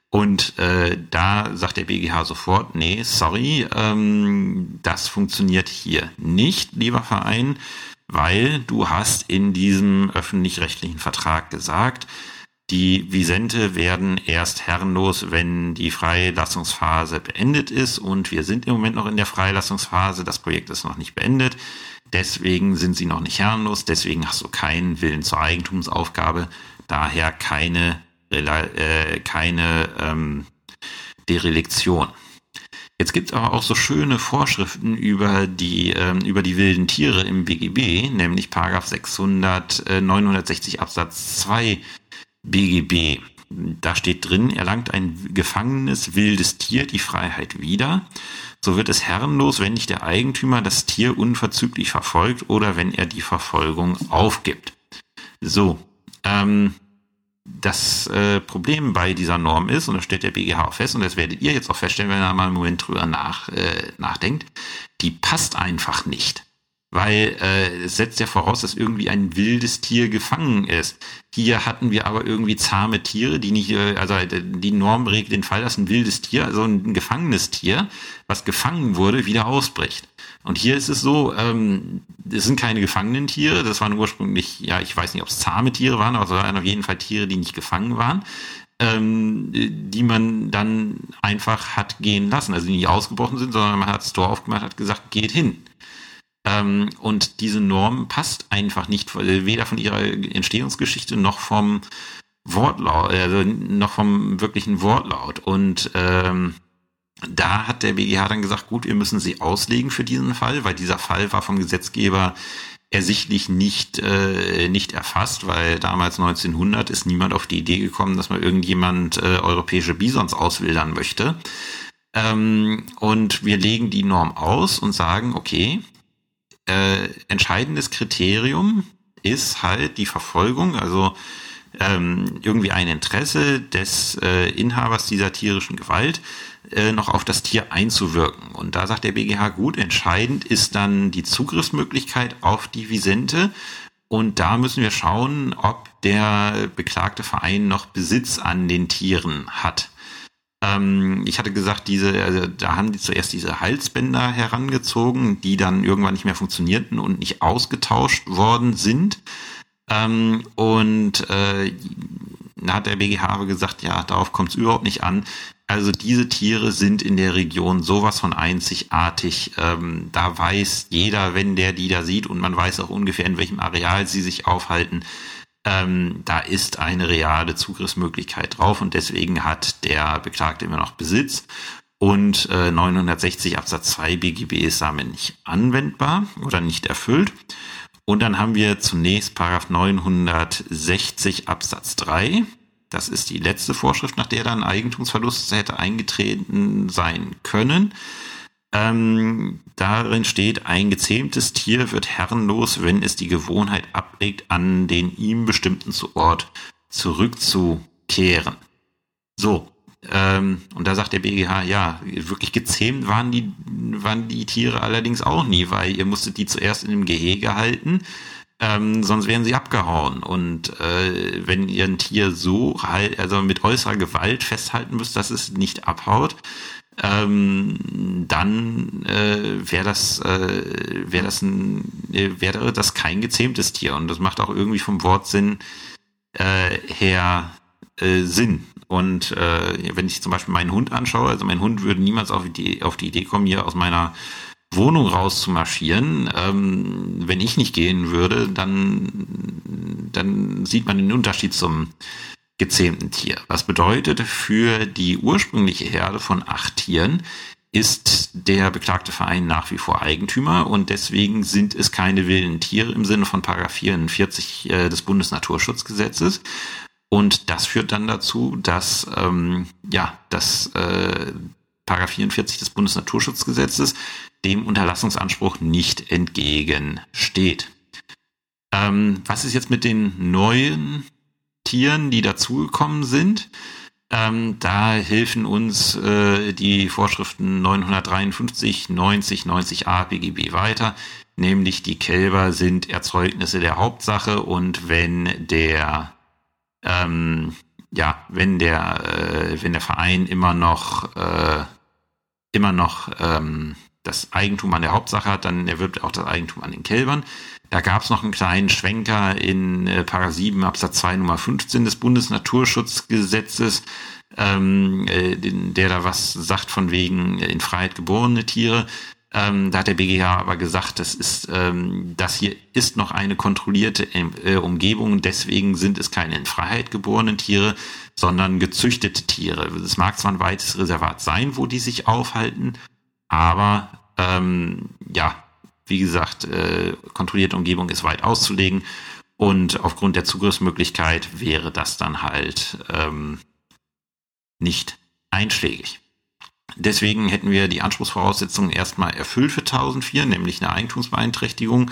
S1: Und äh, da sagt der BGH sofort, nee, sorry, ähm, das funktioniert hier nicht, lieber Verein, weil du hast in diesem öffentlich-rechtlichen Vertrag gesagt, Die Visente werden erst herrenlos, wenn die Freilassungsphase beendet ist. Und wir sind im Moment noch in der Freilassungsphase. Das Projekt ist noch nicht beendet. Deswegen sind sie noch nicht herrenlos. Deswegen hast du keinen Willen zur Eigentumsaufgabe. Daher keine, äh, keine ähm, Derelektion. Jetzt gibt es aber auch so schöne Vorschriften über die, ähm, über die wilden Tiere im BGB, nämlich Paragraph 600, äh, 960 Absatz 2 BGB. Da steht drin, erlangt ein gefangenes wildes Tier die Freiheit wieder, so wird es herrenlos, wenn nicht der Eigentümer das Tier unverzüglich verfolgt oder wenn er die Verfolgung aufgibt. So, ähm, das äh, Problem bei dieser Norm ist, und das stellt der BGH auch fest, und das werdet ihr jetzt auch feststellen, wenn ihr mal einen Moment drüber nach, äh, nachdenkt, die passt einfach nicht. Weil äh, es setzt ja voraus, dass irgendwie ein wildes Tier gefangen ist. Hier hatten wir aber irgendwie zahme Tiere, die nicht, äh, also äh, die Norm regelt den Fall, dass ein wildes Tier, also ein gefangenes Tier, was gefangen wurde, wieder ausbricht. Und hier ist es so, ähm, es sind keine gefangenen Tiere, das waren ursprünglich, ja, ich weiß nicht, ob es zahme Tiere waren, aber es waren auf jeden Fall Tiere, die nicht gefangen waren, ähm, die man dann einfach hat gehen lassen, also die nicht ausgebrochen sind, sondern man hat das Tor aufgemacht, hat gesagt, geht hin. Ähm, und diese Norm passt einfach nicht, weder von ihrer Entstehungsgeschichte noch vom Wortlaut, also noch vom wirklichen Wortlaut. Und ähm, da hat der BGH dann gesagt, gut, wir müssen sie auslegen für diesen Fall, weil dieser Fall war vom Gesetzgeber ersichtlich nicht, äh, nicht erfasst, weil damals 1900 ist niemand auf die Idee gekommen, dass man irgendjemand äh, europäische Bisons auswildern möchte. Ähm, und wir legen die Norm aus und sagen, okay, äh, entscheidendes Kriterium ist halt die Verfolgung, also ähm, irgendwie ein Interesse des äh, Inhabers dieser tierischen Gewalt äh, noch auf das Tier einzuwirken. Und da sagt der BGH, gut, entscheidend ist dann die Zugriffsmöglichkeit auf die Visente. Und da müssen wir schauen, ob der beklagte Verein noch Besitz an den Tieren hat. Ähm, ich hatte gesagt, diese, also da haben die zuerst diese Halsbänder herangezogen, die dann irgendwann nicht mehr funktionierten und nicht ausgetauscht worden sind. Ähm, und äh, da hat der BGH aber gesagt, ja, darauf kommt es überhaupt nicht an. Also diese Tiere sind in der Region sowas von einzigartig. Ähm, da weiß jeder, wenn der die da sieht und man weiß auch ungefähr, in welchem Areal sie sich aufhalten, ähm, da ist eine reale Zugriffsmöglichkeit drauf und deswegen hat der Beklagte immer noch Besitz. Und äh, 960 Absatz 2 BGB ist damit nicht anwendbar oder nicht erfüllt. Und dann haben wir zunächst Paragraph 960 Absatz 3. Das ist die letzte Vorschrift, nach der dann Eigentumsverlust hätte eingetreten sein können. Ähm, darin steht, ein gezähmtes Tier wird herrenlos, wenn es die Gewohnheit ablegt, an den ihm bestimmten Ort zurückzukehren. So, ähm, und da sagt der BGH, ja, wirklich gezähmt waren die, waren die Tiere allerdings auch nie, weil ihr musstet die zuerst in dem Gehege halten, ähm, sonst wären sie abgehauen. Und äh, wenn ihr ein Tier so halt, also mit äußerer Gewalt festhalten müsst, dass es nicht abhaut, ähm, dann äh, wäre das, äh, wäre das ein, äh, wäre das kein gezähmtes Tier. Und das macht auch irgendwie vom Wortsinn äh, her äh, Sinn. Und äh, wenn ich zum Beispiel meinen Hund anschaue, also mein Hund würde niemals auf die, auf die Idee kommen, hier aus meiner Wohnung rauszumarschieren. Ähm, wenn ich nicht gehen würde, dann, dann sieht man den Unterschied zum gezähmten Tier. Was bedeutet, für die ursprüngliche Herde von acht Tieren ist der beklagte Verein nach wie vor Eigentümer und deswegen sind es keine wilden Tiere im Sinne von Paragraph 44 äh, des Bundesnaturschutzgesetzes, und das führt dann dazu, dass ähm, ja, das äh, Paragraph 44 des Bundesnaturschutzgesetzes dem Unterlassungsanspruch nicht entgegensteht. Ähm, was ist jetzt mit den neuen Tieren, die dazugekommen sind? Ähm, da helfen uns äh, die Vorschriften 953, 90, 90a BGB weiter, nämlich die Kälber sind Erzeugnisse der Hauptsache und wenn der ähm, ja, wenn der, äh, wenn der Verein immer noch, äh, immer noch ähm, das Eigentum an der Hauptsache hat, dann erwirbt er auch das Eigentum an den Kälbern. Da gab es noch einen kleinen Schwenker in äh, Paragraph 7 Absatz 2 Nummer 15 des Bundesnaturschutzgesetzes, ähm, äh, der da was sagt von wegen in Freiheit geborene Tiere. Ähm, da hat der BGH aber gesagt, das ist, ähm, das hier ist noch eine kontrollierte äh, Umgebung, deswegen sind es keine in Freiheit geborenen Tiere, sondern gezüchtete Tiere. Es mag zwar ein weites Reservat sein, wo die sich aufhalten, aber ähm, ja, wie gesagt, äh, kontrollierte Umgebung ist weit auszulegen und aufgrund der Zugriffsmöglichkeit wäre das dann halt ähm, nicht einschlägig. Deswegen hätten wir die Anspruchsvoraussetzungen erstmal erfüllt für 1004, nämlich eine Eigentumsbeeinträchtigung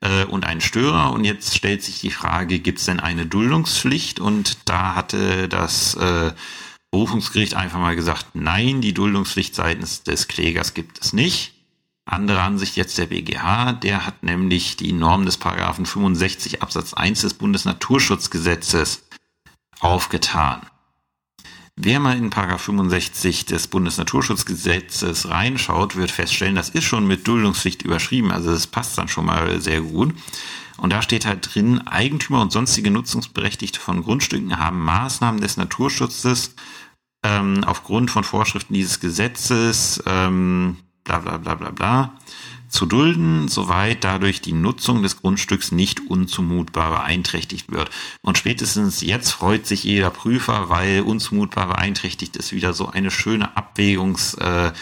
S1: äh, und einen Störer. Und jetzt stellt sich die Frage, gibt es denn eine Duldungspflicht? Und da hatte das äh, Berufungsgericht einfach mal gesagt, nein, die Duldungspflicht seitens des Klägers gibt es nicht. Andere Ansicht jetzt der BGH, der hat nämlich die Norm des Paragraphen 65 Absatz 1 des Bundesnaturschutzgesetzes aufgetan. Wer mal in Paragraph 65 des Bundesnaturschutzgesetzes reinschaut, wird feststellen, das ist schon mit Duldungspflicht überschrieben, also das passt dann schon mal sehr gut. Und da steht halt drin, Eigentümer und sonstige Nutzungsberechtigte von Grundstücken haben Maßnahmen des Naturschutzes ähm, aufgrund von Vorschriften dieses Gesetzes, ähm, bla bla bla bla bla, zu dulden, soweit dadurch die Nutzung des Grundstücks nicht unzumutbar beeinträchtigt wird. Und spätestens jetzt freut sich jeder Prüfer, weil unzumutbar beeinträchtigt ist wieder so eine schöne Abwägungsfrage,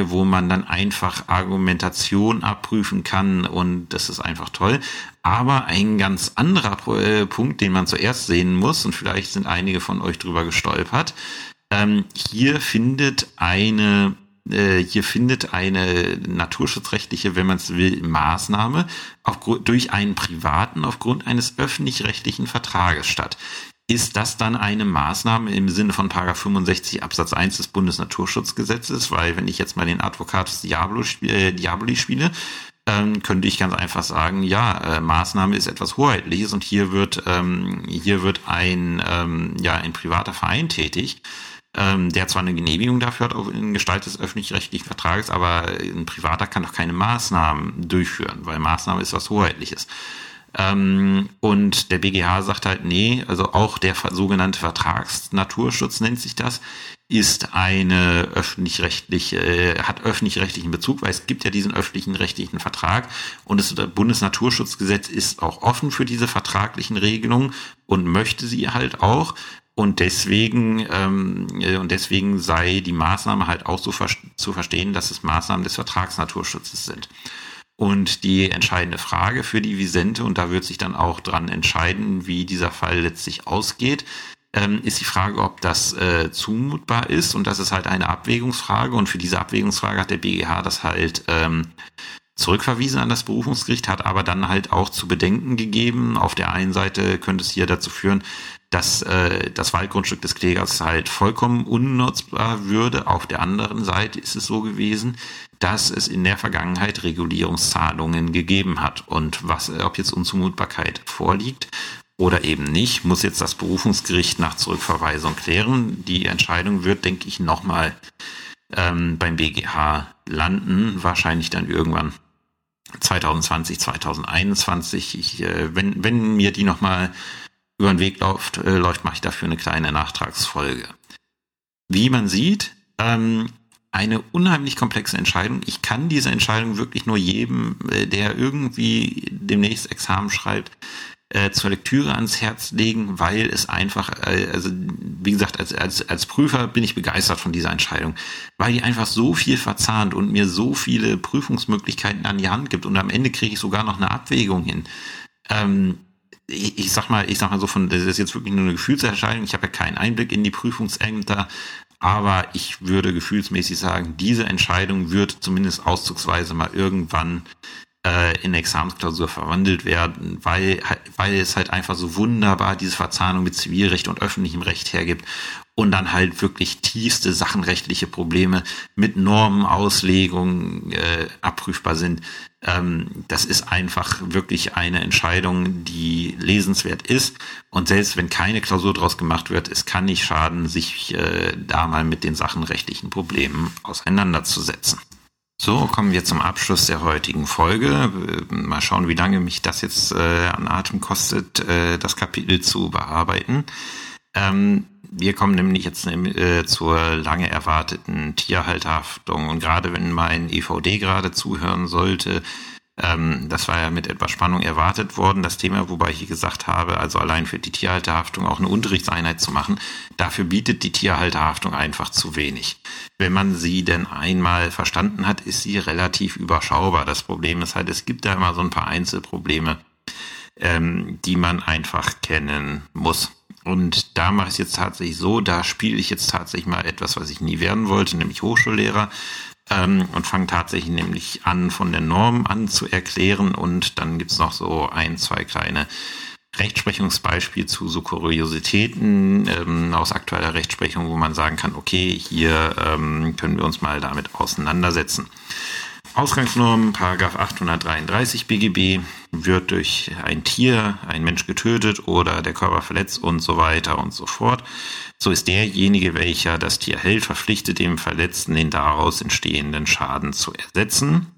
S1: äh, wo man dann einfach Argumentation abprüfen kann und das ist einfach toll. Aber ein ganz anderer äh, Punkt, den man zuerst sehen muss und vielleicht sind einige von euch drüber gestolpert, ähm, hier findet eine hier findet eine naturschutzrechtliche, wenn man es will, Maßnahme auf, durch einen Privaten aufgrund eines öffentlich-rechtlichen Vertrages statt. Ist das dann eine Maßnahme im Sinne von Paragraph 65 Absatz 1 des Bundesnaturschutzgesetzes? Weil wenn ich jetzt mal den Advocatus Diablo, äh, Diaboli spiele, ähm, könnte ich ganz einfach sagen, ja, äh, Maßnahme ist etwas Hoheitliches und hier wird, ähm, hier wird ein, ähm, ja, ein privater Verein tätig ähm, der zwar eine Genehmigung dafür hat in Gestalt des öffentlich-rechtlichen Vertrages, aber ein Privater kann doch keine Maßnahmen durchführen, weil Maßnahme ist was Hoheitliches. Ähm, und der BGH sagt halt, nee, also auch der sogenannte Vertragsnaturschutz nennt sich das, ist eine öffentlich-rechtliche, äh, hat öffentlich-rechtlichen Bezug, weil es gibt ja diesen öffentlichen rechtlichen Vertrag und das Bundesnaturschutzgesetz ist auch offen für diese vertraglichen Regelungen und möchte sie halt auch. Und deswegen, ähm, äh, und deswegen sei die Maßnahme halt auch so ver zu verstehen, dass es Maßnahmen des Vertragsnaturschutzes sind. Und die entscheidende Frage für die Visente, und da wird sich dann auch dran entscheiden, wie dieser Fall letztlich ausgeht, ähm, ist die Frage, ob das äh, zumutbar ist. Und das ist halt eine Abwägungsfrage. Und für diese Abwägungsfrage hat der BGH das halt ähm, zurückverwiesen an das Berufungsgericht, hat aber dann halt auch zu bedenken gegeben. Auf der einen Seite könnte es hier dazu führen, dass äh, das Waldgrundstück des Klägers halt vollkommen unnutzbar würde. Auf der anderen Seite ist es so gewesen, dass es in der Vergangenheit Regulierungszahlungen gegeben hat. Und was, ob jetzt Unzumutbarkeit vorliegt oder eben nicht, muss jetzt das Berufungsgericht nach Zurückverweisung klären. Die Entscheidung wird, denke ich, nochmal ähm, beim BGH landen, wahrscheinlich dann irgendwann 2020, 2021. Ich, äh, wenn, wenn mir die nochmal über den Weg läuft, äh, läuft mache ich dafür eine kleine Nachtragsfolge. Wie man sieht, ähm, eine unheimlich komplexe Entscheidung. Ich kann diese Entscheidung wirklich nur jedem, äh, der irgendwie demnächst Examen schreibt, äh, zur Lektüre ans Herz legen, weil es einfach, äh, also wie gesagt, als, als, als Prüfer bin ich begeistert von dieser Entscheidung, weil die einfach so viel verzahnt und mir so viele Prüfungsmöglichkeiten an die Hand gibt und am Ende kriege ich sogar noch eine Abwägung hin. Ähm, ich, ich sag mal, ich sag mal so von, das ist jetzt wirklich nur eine Gefühlserscheinung. Ich habe ja keinen Einblick in die Prüfungsämter, aber ich würde gefühlsmäßig sagen, diese Entscheidung wird zumindest auszugsweise mal irgendwann äh, in Examensklausur verwandelt werden, weil, weil es halt einfach so wunderbar diese Verzahnung mit Zivilrecht und öffentlichem Recht hergibt und dann halt wirklich tiefste sachenrechtliche Probleme mit Normenauslegungen äh, abprüfbar sind. Ähm, das ist einfach wirklich eine Entscheidung, die lesenswert ist. Und selbst wenn keine Klausur draus gemacht wird, es kann nicht schaden, sich äh, da mal mit den sachenrechtlichen Problemen auseinanderzusetzen. So, kommen wir zum Abschluss der heutigen Folge. Mal schauen, wie lange mich das jetzt äh, an Atem kostet, äh, das Kapitel zu bearbeiten. Ähm, wir kommen nämlich jetzt äh, zur lange erwarteten Tierhalterhaftung. Und gerade wenn mein EVD gerade zuhören sollte, ähm, das war ja mit etwas Spannung erwartet worden, das Thema, wobei ich gesagt habe, also allein für die Tierhalterhaftung auch eine Unterrichtseinheit zu machen, dafür bietet die Tierhalterhaftung einfach zu wenig. Wenn man sie denn einmal verstanden hat, ist sie relativ überschaubar. Das Problem ist halt, es gibt da immer so ein paar Einzelprobleme, ähm, die man einfach kennen muss. Und da mache ich es jetzt tatsächlich so, da spiele ich jetzt tatsächlich mal etwas, was ich nie werden wollte, nämlich Hochschullehrer. Ähm, und fange tatsächlich nämlich an, von der Norm an zu erklären. Und dann gibt's noch so ein, zwei kleine Rechtsprechungsbeispiele zu so Kuriositäten ähm, aus aktueller Rechtsprechung, wo man sagen kann, okay, hier ähm, können wir uns mal damit auseinandersetzen. Ausgangsnorm, Paragraph 833 BGB, wird durch ein Tier, ein Mensch getötet oder der Körper verletzt und so weiter und so fort. So ist derjenige, welcher das Tier hält, verpflichtet, dem Verletzten den daraus entstehenden Schaden zu ersetzen.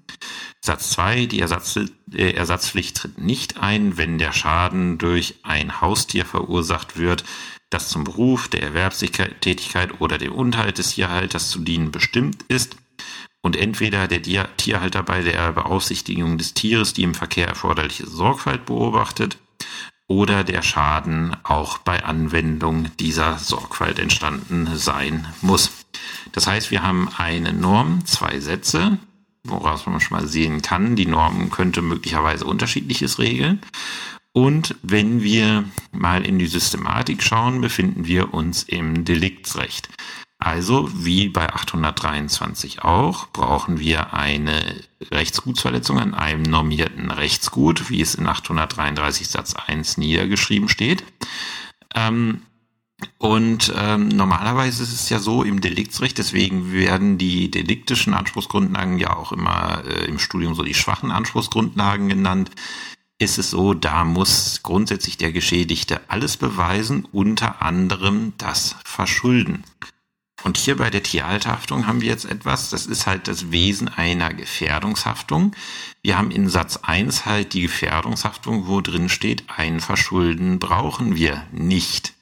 S1: Satz 2, die Ersatz, äh, Ersatzpflicht tritt nicht ein, wenn der Schaden durch ein Haustier verursacht wird, das zum Beruf, der Erwerbstätigkeit oder dem Unterhalt des Tierhalters zu dienen bestimmt ist und entweder der Tierhalter bei der Beaufsichtigung des Tieres die im Verkehr erforderliche Sorgfalt beobachtet oder der Schaden auch bei Anwendung dieser Sorgfalt entstanden sein muss. Das heißt, wir haben eine Norm, zwei Sätze, woraus man schon mal sehen kann, die Norm könnte möglicherweise unterschiedliches regeln. Und wenn wir mal in die Systematik schauen, befinden wir uns im Deliktsrecht. Also, wie bei 823 auch, brauchen wir eine Rechtsgutsverletzung an einem normierten Rechtsgut, wie es in 833 Satz 1 niedergeschrieben steht. Ähm, und ähm, normalerweise ist es ja so im Deliktsrecht, deswegen werden die deliktischen Anspruchsgrundlagen ja auch immer äh, im Studium so die schwachen Anspruchsgrundlagen genannt. Ist es so, da muss grundsätzlich der Geschädigte alles beweisen, unter anderem das Verschulden. Und hier bei der Tierhalterhaftung haben wir jetzt etwas, das ist halt das Wesen einer Gefährdungshaftung. Wir haben in Satz 1 halt die Gefährdungshaftung, wo drin steht, ein Verschulden brauchen wir nicht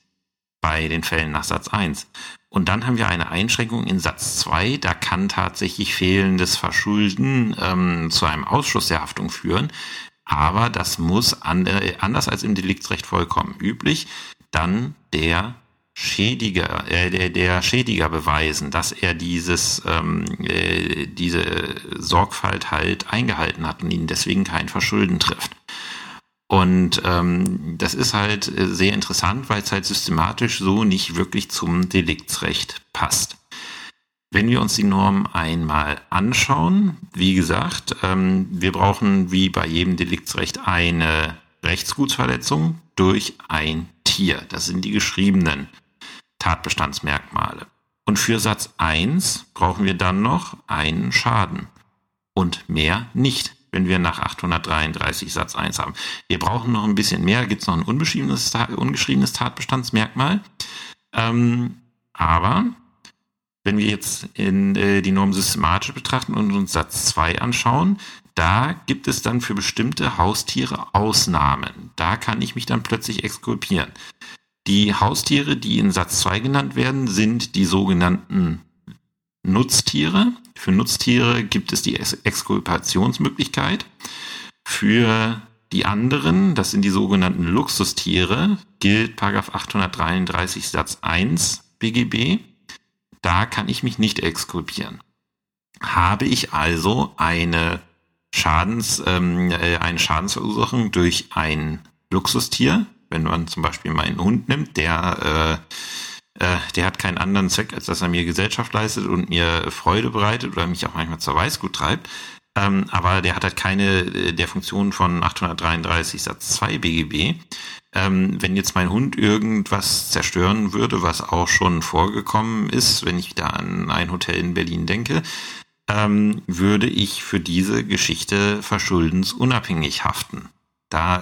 S1: bei den Fällen nach Satz 1. Und dann haben wir eine Einschränkung in Satz 2, da kann tatsächlich fehlendes Verschulden ähm, zu einem Ausschuss der Haftung führen. Aber das muss äh, anders als im Deliktsrecht vollkommen üblich, dann der Schädiger, äh, der, der Schädiger beweisen, dass er dieses, ähm, äh, diese Sorgfalt halt eingehalten hat und ihn deswegen kein Verschulden trifft. Und ähm, das ist halt äh, sehr interessant, weil es halt systematisch so nicht wirklich zum Deliktsrecht passt. Wenn wir uns die Norm einmal anschauen, wie gesagt, ähm, wir brauchen wie bei jedem Deliktsrecht eine Rechtsgutsverletzung durch ein Tier. Das sind die geschriebenen Tatbestandsmerkmale. Und für Satz 1 brauchen wir dann noch einen Schaden und mehr nicht, wenn wir nach 833 Satz 1 haben. Wir brauchen noch ein bisschen mehr, gibt es noch ein unbeschriebenes, ungeschriebenes Tatbestandsmerkmal. Ähm, aber wenn wir jetzt in äh, die Norm systematisch betrachten und uns Satz 2 anschauen, da gibt es dann für bestimmte Haustiere Ausnahmen. Da kann ich mich dann plötzlich exkulpieren. Die Haustiere, die in Satz 2 genannt werden, sind die sogenannten Nutztiere. Für Nutztiere gibt es die Exkulpationsmöglichkeit. Für die anderen, das sind die sogenannten Luxustiere, gilt 833 Satz 1 BGB. Da kann ich mich nicht exkulpieren. Habe ich also eine Schadens, ähm, äh, eine Schadensverursachung durch ein Luxustier, wenn man zum Beispiel meinen Hund nimmt, der, äh, äh, der hat keinen anderen Zweck, als dass er mir Gesellschaft leistet und mir Freude bereitet oder mich auch manchmal zur Weißgut treibt, Ähm, aber der hat halt keine äh, der Funktionen von 833 Satz 2 BGB. Ähm, wenn jetzt mein Hund irgendwas zerstören würde, was auch schon vorgekommen ist, wenn ich da an ein Hotel in Berlin denke, ähm, würde ich für diese Geschichte verschuldensunabhängig haften. Da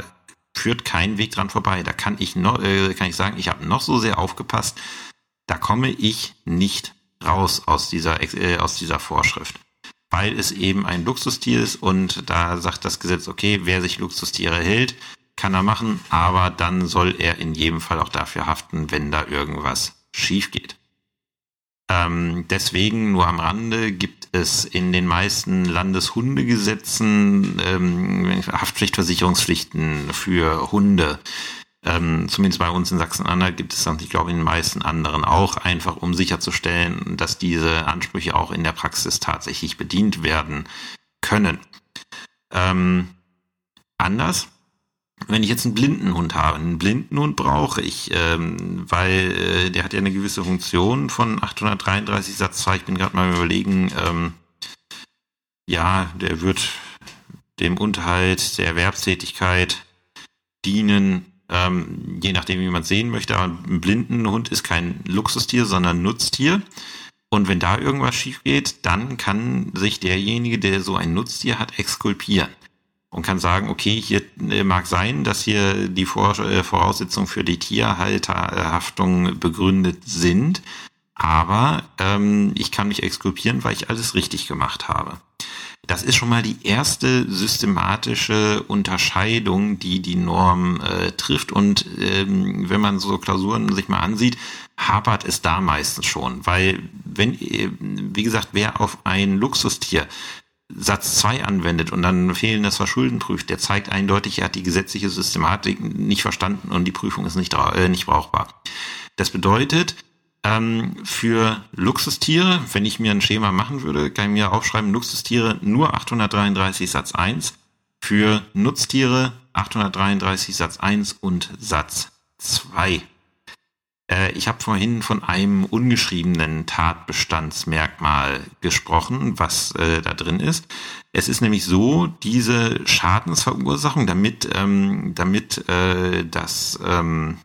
S1: führt kein Weg dran vorbei. Da kann ich noch, äh, kann ich sagen, ich habe noch so sehr aufgepasst, da komme ich nicht raus aus dieser, äh, aus dieser Vorschrift. Weil es eben ein Luxustier ist und da sagt das Gesetz, okay, wer sich Luxustiere hält, kann er machen, aber dann soll er in jedem Fall auch dafür haften, wenn da irgendwas schief geht. Ähm, deswegen nur am Rande gibt es in den meisten Landeshundegesetzen ähm, Haftpflichtversicherungspflichten für Hunde. Ähm, zumindest bei uns in Sachsen-Anhalt gibt es dann, ich glaube, in den meisten anderen auch, einfach um sicherzustellen, dass diese Ansprüche auch in der Praxis tatsächlich bedient werden können. Ähm, anders wenn ich jetzt einen blinden Hund habe, einen blinden Hund brauche ich, ähm, weil äh, der hat ja eine gewisse Funktion von 833 Satz 2. Ich bin gerade mal überlegen, ähm, ja, der wird dem Unterhalt, der Erwerbstätigkeit dienen, ähm, je nachdem, wie man sehen möchte. Aber ein blinden Hund ist kein Luxustier, sondern Nutztier. Und wenn da irgendwas schief geht, dann kann sich derjenige, der so ein Nutztier hat, exkulpieren und kann sagen, okay, hier äh, mag sein, dass hier die äh, Voraussetzungen für die Tierhalterhaftung begründet sind, aber ähm, ich kann mich exkulpieren, weil ich alles richtig gemacht habe. Das ist schon mal die erste systematische Unterscheidung, die die Norm äh, trifft. Und ähm, wenn man so Klausuren sich mal ansieht, hapert es da meistens schon. Weil, wenn, äh, wie gesagt, wer auf ein Luxustier Satz 2 anwendet und dann fehlendes Verschulden prüft, der zeigt eindeutig, er hat die gesetzliche Systematik nicht verstanden und die Prüfung ist nicht, äh, nicht brauchbar. Das bedeutet, ähm, für Luxustiere, wenn ich mir ein Schema machen würde, kann ich mir aufschreiben, Luxustiere nur 833 Satz 1, für Nutztiere 833 Satz 1 und Satz 2. Äh, ich habe vorhin von einem ungeschriebenen Tatbestandsmerkmal gesprochen, was äh, da drin ist. Es ist nämlich so, diese Schadensverursachung, damit, ähm, damit äh, das ähm,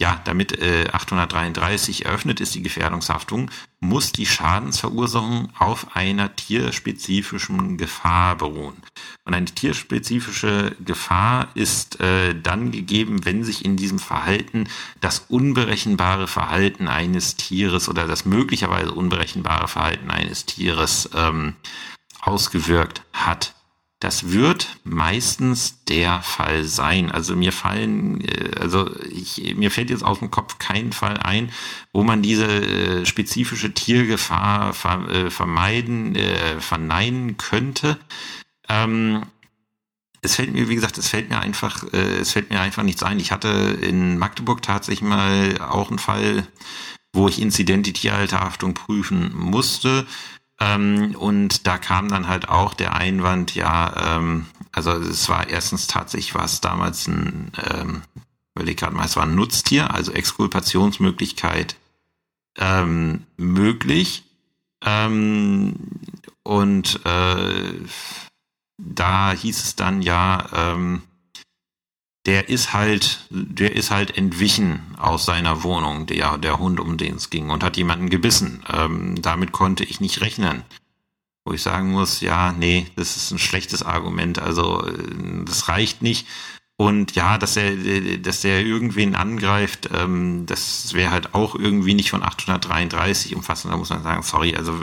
S1: ja, damit äh, 833 eröffnet ist, die Gefährdungshaftung, muss die Schadensverursachung auf einer tierspezifischen Gefahr beruhen. Und eine tierspezifische Gefahr ist äh, dann gegeben, wenn sich in diesem Verhalten das unberechenbare Verhalten eines Tieres oder das möglicherweise unberechenbare Verhalten eines Tieres ähm, ausgewirkt hat. Das wird meistens der Fall sein. Also mir fallen, äh, also ich, mir fällt jetzt aus dem Kopf kein Fall ein, wo man diese äh, spezifische Tiergefahr äh, vermeiden, verneinen könnte. Ähm, es fällt mir, wie gesagt, es fällt mir einfach, es fällt mir einfach nichts ein. Ich hatte in Magdeburg tatsächlich mal auch einen Fall, wo ich Inzident die Tierhalterhaftung prüfen musste. Ähm, und da kam dann halt auch der Einwand, ja, ähm, also es war erstens tatsächlich, war es damals ein, ähm, überleg gerade mal, es war ein Nutztier, also Exkulpationsmöglichkeit ähm, möglich. Ähm, und äh, da hieß es dann ja, ähm, der ist halt, der ist halt entwichen aus seiner Wohnung, der, der Hund, um den es ging, und hat jemanden gebissen. Ähm, damit konnte ich nicht rechnen. Wo ich sagen muss, ja, nee, das ist ein schlechtes Argument. Also, äh, das reicht nicht. Und ja, dass er, dass er irgendwen angreift, ähm, das wäre halt auch irgendwie nicht von 833 umfassend. Da muss man sagen, sorry, also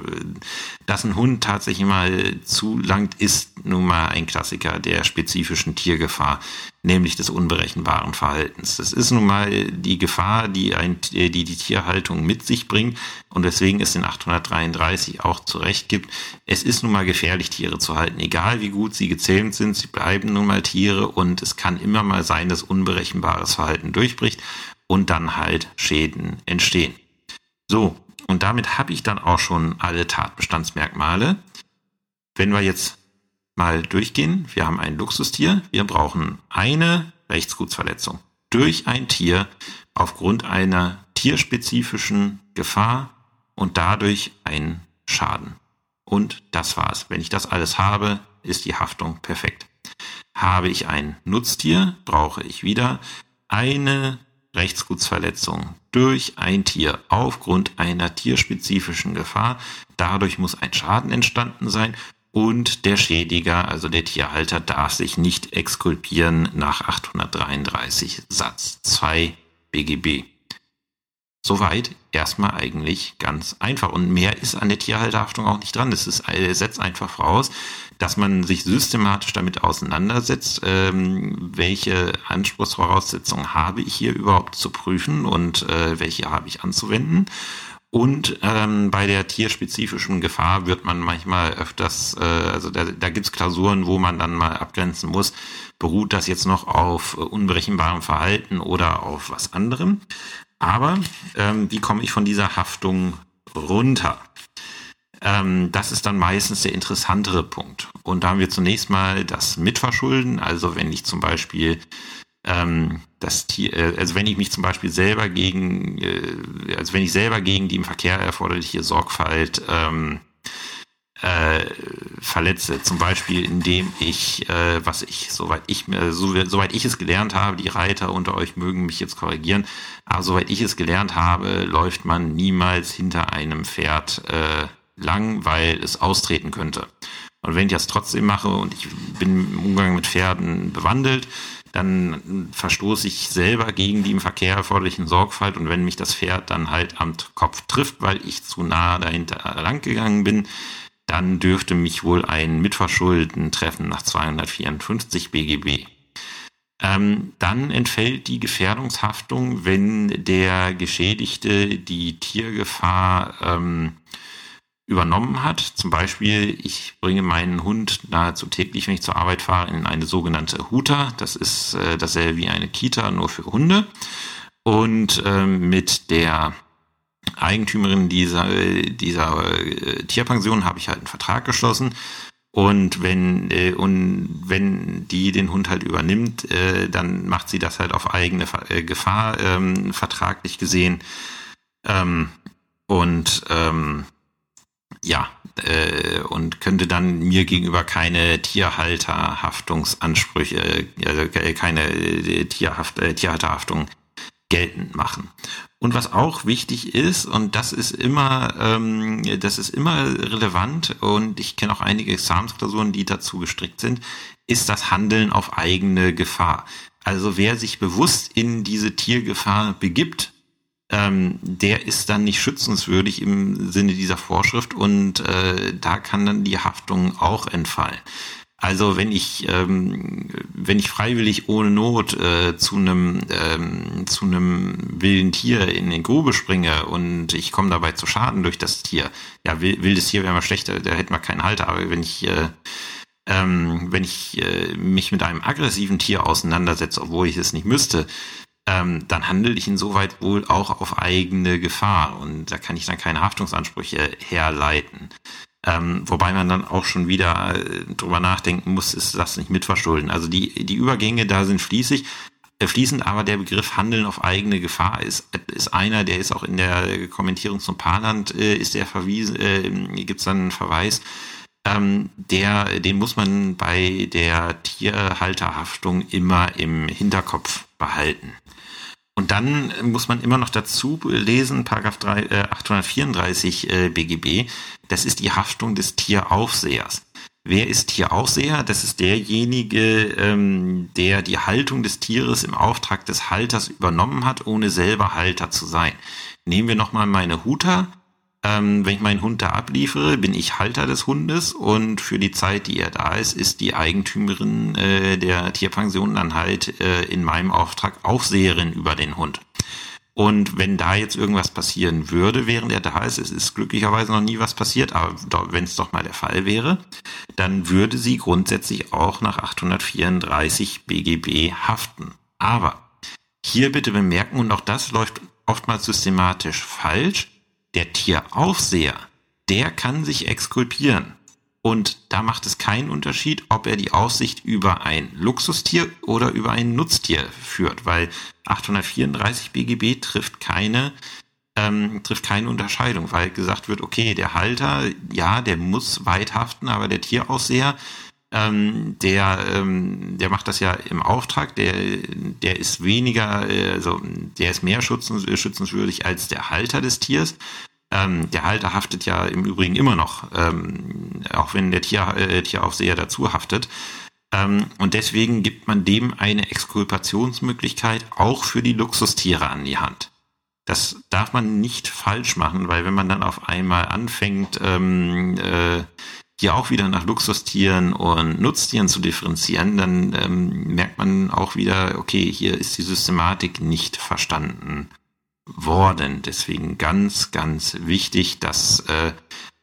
S1: dass ein Hund tatsächlich mal zulangt, ist nun mal ein Klassiker der spezifischen Tiergefahr, nämlich des unberechenbaren Verhaltens. Das ist nun mal die Gefahr, die ein, die, die Tierhaltung mit sich bringt und weswegen es in 833 auch zurecht gibt. Es ist nun mal gefährlich, Tiere zu halten, egal wie gut sie gezähmt sind, sie bleiben nun mal Tiere und es kann immer mal sein, dass unberechenbares Verhalten durchbricht und dann halt Schäden entstehen. So, und damit habe ich dann auch schon alle Tatbestandsmerkmale. Wenn wir jetzt mal durchgehen, wir haben ein Luxustier, wir brauchen eine Rechtsgutsverletzung durch ein Tier aufgrund einer tierspezifischen Gefahr und dadurch einen Schaden. und das war's. Wenn ich das alles habe, ist die Haftung perfekt. Habe ich ein Nutztier, brauche ich wieder eine Rechtsgutsverletzung durch ein Tier aufgrund einer tierspezifischen Gefahr. Dadurch muss ein Schaden entstanden sein und der Schädiger, also der Tierhalter, darf sich nicht exkulpieren nach 833 Satz 2 BGB. Soweit erstmal eigentlich ganz einfach. Und mehr ist an der Tierhalterhaftung auch nicht dran. Es ist, setzt einfach voraus, dass man sich systematisch damit auseinandersetzt, ähm, welche Anspruchsvoraussetzungen habe ich hier überhaupt zu prüfen und äh, welche habe ich anzuwenden. Und ähm, bei der tierspezifischen Gefahr wird man manchmal öfters, äh, also da, da gibt es Klausuren, wo man dann mal abgrenzen muss, beruht das jetzt noch auf äh, unberechenbarem Verhalten oder auf was anderem. Aber ähm, wie komme ich von dieser Haftung runter? Ähm, das ist dann meistens der interessantere Punkt. Und da haben wir zunächst mal das Mitverschulden. Also wenn ich zum Beispiel ähm, das Tier, äh, also wenn ich mich zum Beispiel selber gegen, äh, also wenn ich selber gegen die im Verkehr erforderliche Sorgfalt ähm, äh, verletze, zum Beispiel indem ich, äh, was ich, soweit ich, äh, so, soweit ich es gelernt habe, die Reiter unter euch mögen mich jetzt korrigieren, aber soweit ich es gelernt habe, läuft man niemals hinter einem Pferd äh, lang, weil es austreten könnte. Und wenn ich das trotzdem mache und ich bin im Umgang mit Pferden bewandelt, dann verstoße ich selber gegen die im Verkehr erforderlichen Sorgfalt und wenn mich das Pferd dann halt am Kopf trifft, weil ich zu nah dahinter lang gegangen bin, dann dürfte mich wohl ein Mitverschulden treffen nach 254 BGB. Ähm, dann entfällt die Gefährdungshaftung, wenn der Geschädigte die Tiergefahr ähm, übernommen hat. Zum Beispiel, ich bringe meinen Hund nahezu täglich, wenn ich zur Arbeit fahre, in eine sogenannte Huta. Das ist äh, dasselbe wie eine Kita, nur für Hunde. Und ähm, mit der Eigentümerin dieser, dieser äh, Tierpension habe ich halt einen Vertrag geschlossen. Und wenn, äh, und wenn die den Hund halt übernimmt, äh, dann macht sie das halt auf eigene äh, Gefahr, ähm, vertraglich gesehen. Ähm, und ähm, ja, äh, und könnte dann mir gegenüber keine Tierhalterhaftungsansprüche, also keine äh, Tierhaft, äh, Tierhalterhaftung geltend machen. Und was auch wichtig ist, und das ist immer, ähm, das ist immer relevant, und ich kenne auch einige Examensklausuren, die dazu gestrickt sind, ist das Handeln auf eigene Gefahr. Also wer sich bewusst in diese Tiergefahr begibt, ähm, der ist dann nicht schützenswürdig im Sinne dieser Vorschrift und äh, da kann dann die Haftung auch entfallen. Also wenn ich ähm, wenn ich freiwillig ohne Not äh, zu einem ähm, zu einem wilden Tier in den Grube springe und ich komme dabei zu Schaden durch das Tier, ja wildes Tier wäre mal schlechter, da hätten wir keinen Halter. Aber wenn ich äh, ähm, wenn ich äh, mich mit einem aggressiven Tier auseinandersetze, obwohl ich es nicht müsste, ähm, dann handle ich insoweit wohl auch auf eigene Gefahr und da kann ich dann keine Haftungsansprüche herleiten. Ähm, wobei man dann auch schon wieder äh, drüber nachdenken muss, ist das nicht mitverschulden. Also die, die Übergänge da sind fließig, äh, fließend, aber der Begriff Handeln auf eigene Gefahr ist, ist einer, der ist auch in der Kommentierung zum Paarland, äh, ist der verwiesen, äh, gibt es dann einen Verweis, ähm, der, den muss man bei der Tierhalterhaftung immer im Hinterkopf behalten. Und dann muss man immer noch dazu lesen, Paragraph 3, äh, 834 äh, BGB, das ist die Haftung des Tieraufsehers. Wer ist Tieraufseher? Das ist derjenige, ähm, der die Haltung des Tieres im Auftrag des Halters übernommen hat, ohne selber Halter zu sein. Nehmen wir nochmal meine Huter. Ähm, wenn ich meinen Hund da abliefere, bin ich Halter des Hundes und für die Zeit, die er da ist, ist die Eigentümerin äh, der Tierpension dann halt äh, in meinem Auftrag Aufseherin über den Hund. Und wenn da jetzt irgendwas passieren würde, während er da ist, es ist glücklicherweise noch nie was passiert, aber wenn es doch mal der Fall wäre, dann würde sie grundsätzlich auch nach 834 BGB haften. Aber hier bitte bemerken, und auch das läuft oftmals systematisch falsch, der Tieraufseher, der kann sich exkulpieren. Und da macht es keinen Unterschied, ob er die Aufsicht über ein Luxustier oder über ein Nutztier führt, weil 834 BGB trifft keine ähm, trifft keine Unterscheidung, weil gesagt wird, okay, der Halter, ja, der muss weit haften, aber der Tierausseher, ähm, der, ähm, der macht das ja im Auftrag, der, der ist weniger, äh, also der ist mehr schützens, schützenswürdig als der Halter des Tiers. Ähm, der Halter haftet ja im Übrigen immer noch, ähm, auch wenn der Tier, äh, Tieraufseher dazu haftet. Ähm, und deswegen gibt man dem eine Exkulpationsmöglichkeit auch für die Luxustiere an die Hand. Das darf man nicht falsch machen, weil wenn man dann auf einmal anfängt, ähm, äh, hier auch wieder nach Luxustieren und Nutztieren zu differenzieren, dann ähm, merkt man auch wieder, okay, hier ist die Systematik nicht verstanden worden. Deswegen ganz, ganz wichtig, dass äh,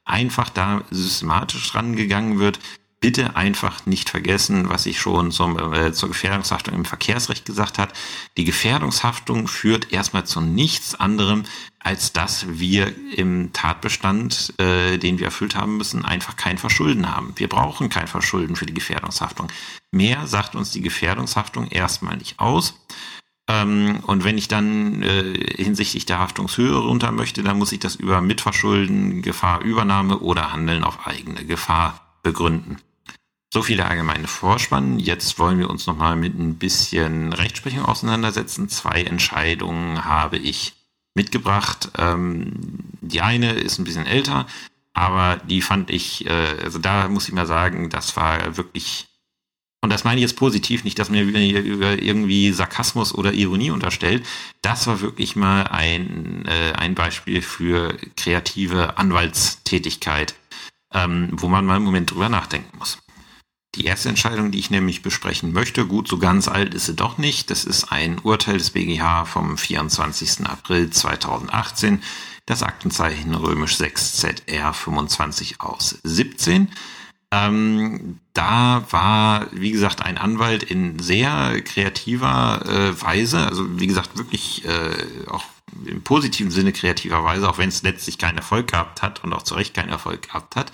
S1: einfach da systematisch rangegangen wird. Bitte einfach nicht vergessen, was ich schon zum, äh, zur Gefährdungshaftung im Verkehrsrecht gesagt hat. Die Gefährdungshaftung führt erstmal zu nichts anderem, als dass wir im Tatbestand, äh, den wir erfüllt haben müssen, einfach kein Verschulden haben. Wir brauchen kein Verschulden für die Gefährdungshaftung. Mehr sagt uns die Gefährdungshaftung erstmal nicht aus. Ähm, und wenn ich dann äh, hinsichtlich der Haftungshöhe runter möchte, dann muss ich das über Mitverschulden, Gefahrübernahme oder Handeln auf eigene Gefahr begründen. So viel der allgemeine Vorspann. Jetzt wollen wir uns nochmal mit ein bisschen Rechtsprechung auseinandersetzen. Zwei Entscheidungen habe ich mitgebracht. Ähm, die eine ist ein bisschen älter, aber die fand ich, äh, also da muss ich mal sagen, das war wirklich und das meine ich jetzt positiv, nicht, dass mir irgendwie Sarkasmus oder Ironie unterstellt. Das war wirklich mal ein, äh, ein Beispiel für kreative Anwaltstätigkeit, ähm, wo man mal einen Moment drüber nachdenken muss. Die erste Entscheidung, die ich nämlich besprechen möchte, gut, so ganz alt ist sie doch nicht. Das ist ein Urteil des BGH vom 24. April 2018, das Aktenzeichen römisch 6 ZR 25 aus 17. Ähm, da war, wie gesagt, ein Anwalt in sehr kreativer äh, Weise, also wie gesagt, wirklich äh, auch im positiven Sinne kreativer Weise, auch wenn es letztlich keinen Erfolg gehabt hat und auch zu Recht keinen Erfolg gehabt hat,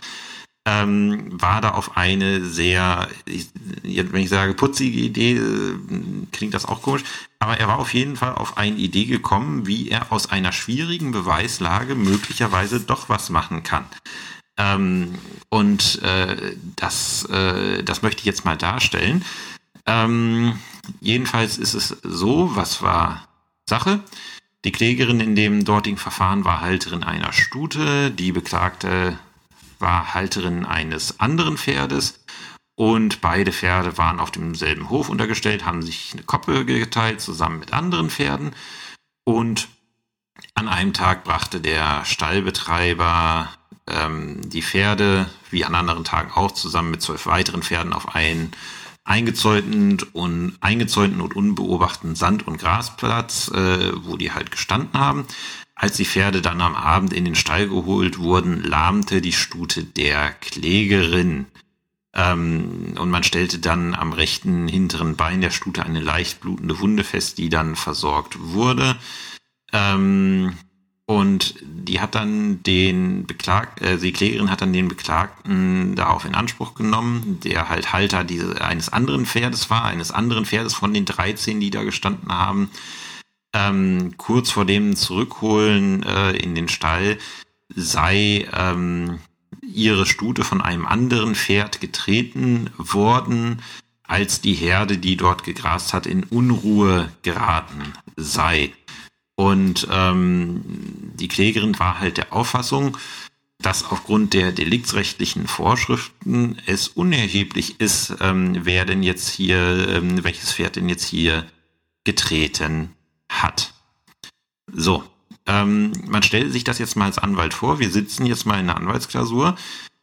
S1: ähm, war da auf eine sehr, ich, wenn ich sage putzige Idee, äh, klingt das auch komisch, aber er war auf jeden Fall auf eine Idee gekommen, wie er aus einer schwierigen Beweislage möglicherweise doch was machen kann. Ähm, und äh, das, äh, das möchte ich jetzt mal darstellen. Ähm, jedenfalls ist es so, was war Sache? Die Klägerin in dem dortigen Verfahren war Halterin einer Stute, die Beklagte war Halterin eines anderen Pferdes und beide Pferde waren auf demselben Hof untergestellt, haben sich eine Koppel geteilt zusammen mit anderen Pferden und an einem Tag brachte der Stallbetreiber ähm, die Pferde, wie an anderen Tagen auch, zusammen mit zwölf weiteren Pferden auf einen eingezäunten und eingezäunten und unbeobachteten Sand- und Grasplatz, äh, wo die halt gestanden haben. Als die Pferde dann am Abend in den Stall geholt wurden, lahmte die Stute der Klägerin. Ähm, und man stellte dann am rechten hinteren Bein der Stute eine leicht blutende Wunde fest, die dann versorgt wurde. Ähm, und die hat dann den Beklag, äh, die Klägerin hat dann den Beklagten darauf in Anspruch genommen, der halt Halter diese, eines anderen Pferdes war, eines anderen Pferdes von den 13, die da gestanden haben. Ähm, kurz vor dem Zurückholen äh, in den Stall sei ähm, ihre Stute von einem anderen Pferd getreten worden, als die Herde, die dort gegrast hat, in Unruhe geraten sei. Und ähm, die Klägerin war halt der Auffassung, dass aufgrund der deliktsrechtlichen Vorschriften es unerheblich ist, ähm, wer denn jetzt hier, ähm, welches Pferd denn jetzt hier getreten hat. So, ähm, man stellt sich das jetzt mal als Anwalt vor. Wir sitzen jetzt mal in einer Anwaltsklausur.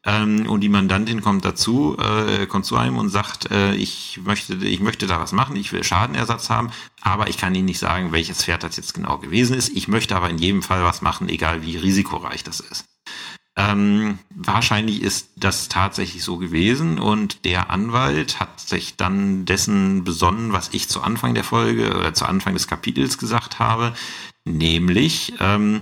S1: Ähm, und die Mandantin kommt dazu, äh, kommt zu einem und sagt, äh, ich möchte, ich möchte da was machen, ich will Schadenersatz haben, aber ich kann Ihnen nicht sagen, welches Pferd das jetzt genau gewesen ist. Ich möchte aber in jedem Fall was machen, egal wie risikoreich das ist. Ähm, wahrscheinlich ist das tatsächlich so gewesen und der Anwalt hat sich dann dessen besonnen, was ich zu Anfang der Folge oder zu Anfang des Kapitels gesagt habe, nämlich ähm,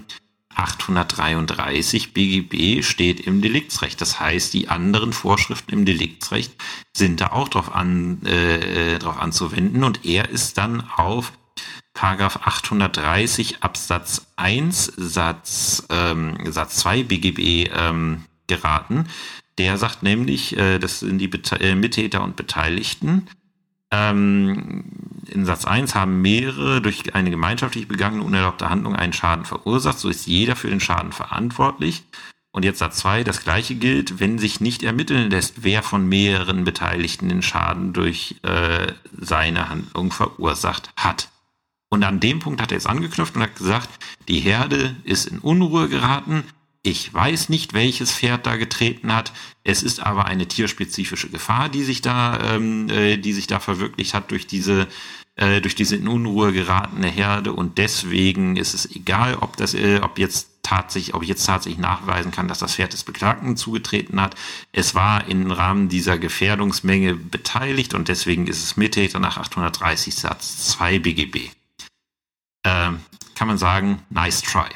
S1: 833 BGB steht im Deliktsrecht. Das heißt, die anderen Vorschriften im Deliktsrecht sind da auch drauf, an, äh, drauf anzuwenden und er ist dann auf Paragraph 830 Absatz 1 Satz, ähm, Satz 2 BGB ähm, geraten. Der sagt nämlich, äh, das sind die Bete äh, Mittäter und Beteiligten. Ähm, in Satz 1 haben mehrere durch eine gemeinschaftlich begangene unerlaubte Handlung einen Schaden verursacht. So ist jeder für den Schaden verantwortlich. Und jetzt Satz 2, das gleiche gilt, wenn sich nicht ermitteln lässt, wer von mehreren Beteiligten den Schaden durch äh, seine Handlung verursacht hat. Und an dem Punkt hat er jetzt angeknüpft und hat gesagt, die Herde ist in Unruhe geraten. Ich weiß nicht, welches Pferd da getreten hat. Es ist aber eine tierspezifische Gefahr, die sich da, ähm, äh, die sich da verwirklicht hat durch diese äh, durch diese in Unruhe geratene Herde und deswegen ist es egal, ob das, äh, ob jetzt tatsächlich, ob ich jetzt tatsächlich nachweisen kann, dass das Pferd des Beklagten zugetreten hat. Es war im Rahmen dieser Gefährdungsmenge beteiligt und deswegen ist es Mittäter nach 830 Satz 2 BGB. Ähm, kann man sagen, nice try.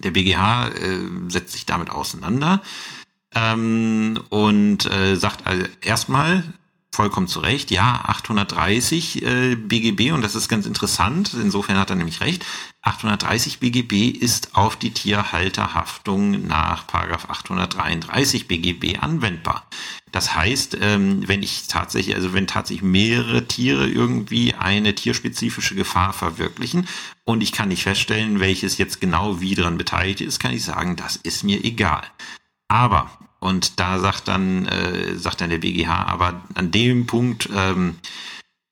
S1: Der BGH äh, setzt sich damit auseinander ähm, und äh, sagt also erstmal, vollkommen zu Recht. Ja, 830 äh, BGB und das ist ganz interessant. Insofern hat er nämlich recht. 830 BGB ist auf die Tierhalterhaftung nach Paragraph 833 BGB anwendbar. Das heißt, ähm, wenn ich tatsächlich, also wenn tatsächlich mehrere Tiere irgendwie eine tierspezifische Gefahr verwirklichen und ich kann nicht feststellen, welches jetzt genau wie dran beteiligt ist, kann ich sagen, das ist mir egal. Aber und da sagt dann, äh, sagt dann der BGH, aber an dem Punkt ähm,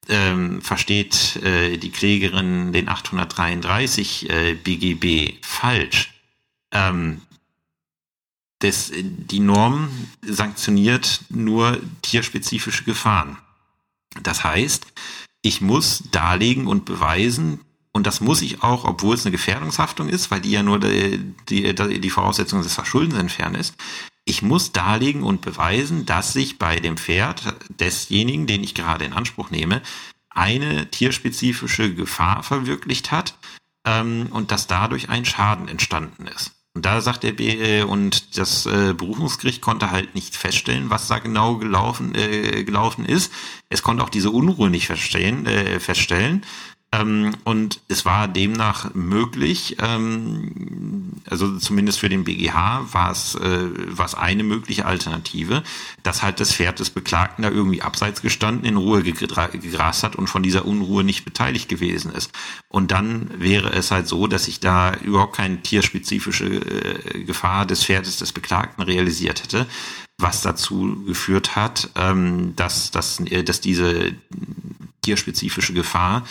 S1: ähm, versteht äh, die Klägerin den 833 äh, BGB falsch. Ähm, das, die Norm sanktioniert nur tierspezifische Gefahren. Das heißt, ich muss darlegen und beweisen, und das muss ich auch, obwohl es eine Gefährdungshaftung ist, weil die ja nur die, die, die Voraussetzung des Verschuldens entfernt ist ich muss darlegen und beweisen, dass sich bei dem Pferd desjenigen, den ich gerade in Anspruch nehme, eine tierspezifische Gefahr verwirklicht hat ähm, und dass dadurch ein Schaden entstanden ist. Und da sagt der B äh, und das äh, Berufungsgericht konnte halt nicht feststellen, was da genau gelaufen, äh, gelaufen ist. Es konnte auch diese Unruhe nicht feststellen, äh, feststellen ähm, und es war demnach möglich, ähm, also zumindest für den BGH war es, äh, war es eine mögliche Alternative, dass halt das Pferd des Beklagten da irgendwie abseits gestanden, in Ruhe gegrast hat und von dieser Unruhe nicht beteiligt gewesen ist. Und dann wäre es halt so, dass sich da überhaupt keine tierspezifische äh, Gefahr des Pferdes des Beklagten realisiert hätte was dazu geführt hat, ähm, dass, dass, äh, dass diese tierspezifische Gefahr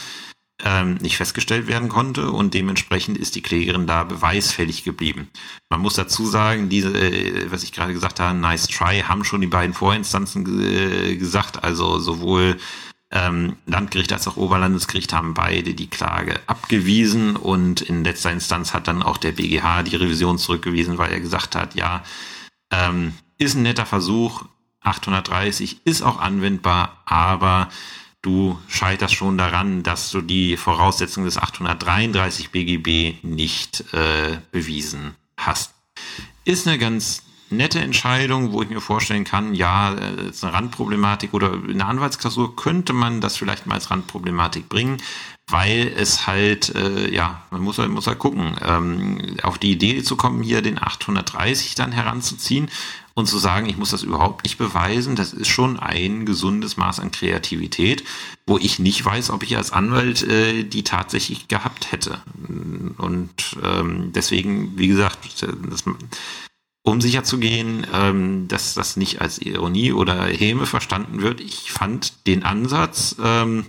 S1: ähm, nicht festgestellt werden konnte und dementsprechend ist die Klägerin da beweisfällig geblieben. Man muss dazu sagen, diese, äh, was ich gerade gesagt habe, nice try, haben schon die beiden Vorinstanzen äh, gesagt, also sowohl ähm, Landgericht als auch Oberlandesgericht haben beide die Klage abgewiesen und in letzter Instanz hat dann auch der BGH die Revision zurückgewiesen, weil er gesagt hat, ja, ähm, ist ein netter Versuch, 830 ist auch anwendbar, aber du scheiterst schon daran, dass du die Voraussetzungen des 833 BGB nicht äh, bewiesen hast. Ist eine ganz nette Entscheidung, wo ich mir vorstellen kann, ja, äh, ist eine Randproblematik oder in der Anwaltsklausur könnte man das vielleicht mal als Randproblematik bringen, weil es halt, äh, ja, man muss halt, muss halt gucken, ähm, auf die Idee zu kommen, hier den 830 dann heranzuziehen, und zu sagen, ich muss das überhaupt nicht beweisen, das ist schon ein gesundes Maß an Kreativität, wo ich nicht weiß, ob ich als Anwalt äh, die tatsächlich gehabt hätte. Und ähm, deswegen, wie gesagt, das, um sicher zu gehen, ähm, dass das nicht als Ironie oder Häme verstanden wird, ich fand den Ansatz, ähm,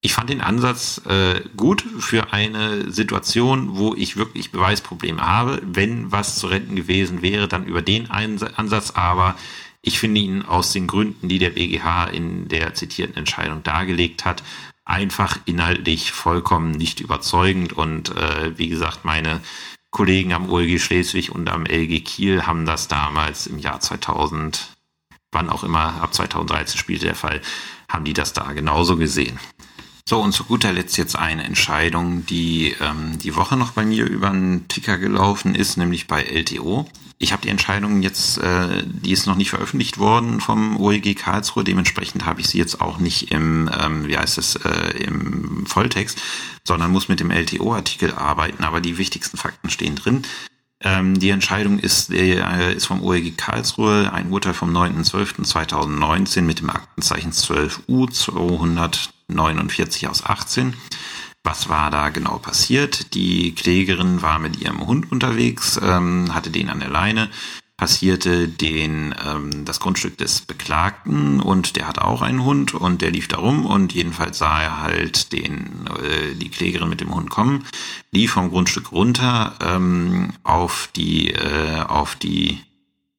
S1: ich fand den Ansatz äh, gut für eine Situation, wo ich wirklich Beweisprobleme habe. Wenn was zu retten gewesen wäre, dann über den Ansatz. Aber ich finde ihn aus den Gründen, die der BGH in der zitierten Entscheidung dargelegt hat, einfach inhaltlich vollkommen nicht überzeugend. Und äh, wie gesagt, meine Kollegen am OLG Schleswig und am LG Kiel haben das damals im Jahr 2000, wann auch immer, ab 2013 spielte der Fall, haben die das da genauso gesehen. So, und zu guter Letzt jetzt eine Entscheidung, die ähm, die Woche noch bei mir über einen Ticker gelaufen ist, nämlich bei LTO. Ich habe die Entscheidung jetzt, äh, die ist noch nicht veröffentlicht worden vom OEG Karlsruhe, dementsprechend habe ich sie jetzt auch nicht im, ähm, wie heißt es, äh, im Volltext, sondern muss mit dem LTO-Artikel arbeiten, aber die wichtigsten Fakten stehen drin. Ähm, die Entscheidung ist, äh, ist vom OEG Karlsruhe, ein Urteil vom 9.12.2019 mit dem Aktenzeichen 12U 249 aus 18. Was war da genau passiert? Die Klägerin war mit ihrem Hund unterwegs, ähm, hatte den an der Leine, passierte den ähm, das Grundstück des Beklagten und der hatte auch einen Hund und der lief da rum und jedenfalls sah er halt den äh, die Klägerin mit dem Hund kommen, lief vom Grundstück runter ähm, auf die äh, auf die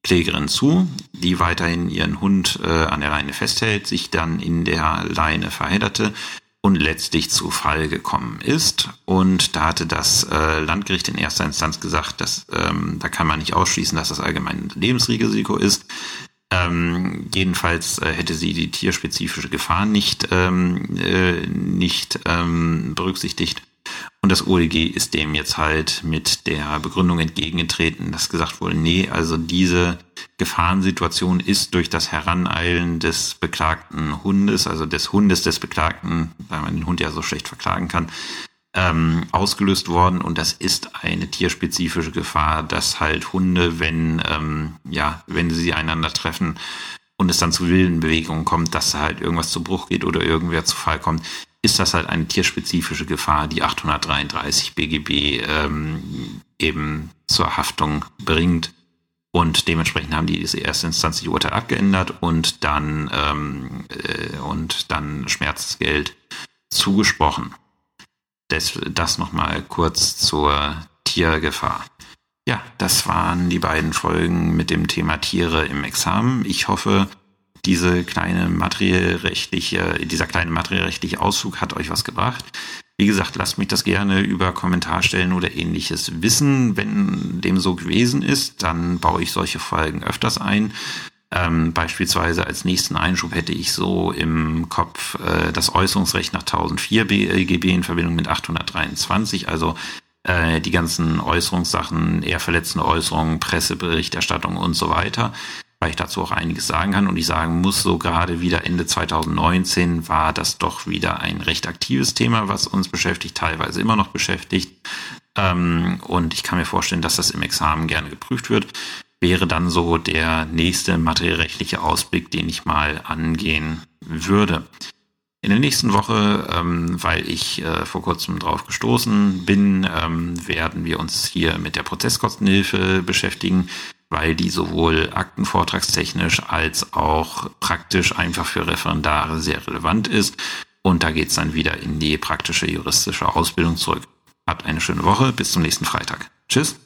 S1: Klägerin zu, die weiterhin ihren Hund äh, an der Leine festhält, sich dann in der Leine verhedderte, und letztlich zu Fall gekommen ist. Und da hatte das äh, Landgericht in erster Instanz gesagt, dass ähm, da kann man nicht ausschließen, dass das allgemein Lebensrisiko ist. Ähm, jedenfalls äh, hätte sie die tierspezifische Gefahr nicht, ähm, äh, nicht ähm, berücksichtigt. Und das OLG ist dem jetzt halt mit der Begründung entgegengetreten, dass gesagt wurde, nee, also diese Gefahrensituation ist durch das Heraneilen des beklagten Hundes, also des Hundes des Beklagten, weil man den Hund ja so schlecht verklagen kann, ähm, ausgelöst worden und das ist eine tierspezifische Gefahr, dass halt Hunde, wenn ähm, ja, wenn sie einander treffen und es dann zu wilden Bewegungen kommt, dass halt irgendwas zu Bruch geht oder irgendwer zu Fall kommt, ist das halt eine tierspezifische Gefahr, die 833 BGB ähm, eben zur Haftung bringt. Und dementsprechend haben die Instanz die Urteil abgeändert und dann ähm, äh, und dann Schmerzgeld zugesprochen. Das, das nochmal kurz zur Tiergefahr. Ja, das waren die beiden Folgen mit dem Thema Tiere im Examen. Ich hoffe, diese kleine materiellrechtliche, dieser kleine materiellrechtliche Auszug hat euch was gebracht. Wie gesagt, lasst mich das gerne über Kommentarstellen oder ähnliches wissen. Wenn dem so gewesen ist, dann baue ich solche Folgen öfters ein. Ähm, beispielsweise als nächsten Einschub hätte ich so im Kopf äh, das Äußerungsrecht nach 1004 BGB in Verbindung mit 823, also äh, die ganzen Äußerungssachen, eher verletzende Äußerungen, Presseberichterstattung und so weiter weil ich dazu auch einiges sagen kann. Und ich sagen muss, so gerade wieder Ende 2019 war das doch wieder ein recht aktives Thema, was uns beschäftigt, teilweise immer noch beschäftigt. Ähm, und ich kann mir vorstellen, dass das im Examen gerne geprüft wird. Wäre dann so der nächste materiellrechtliche Ausblick, den ich mal angehen würde. In der nächsten Woche, ähm, weil ich äh, vor kurzem drauf gestoßen bin, ähm, werden wir uns hier mit der Prozesskostenhilfe beschäftigen weil die sowohl aktenvortragstechnisch als auch praktisch einfach für Referendare sehr relevant ist. Und da geht's dann wieder in die praktische juristische Ausbildung zurück. Habt eine schöne Woche, bis zum nächsten Freitag. Tschüss.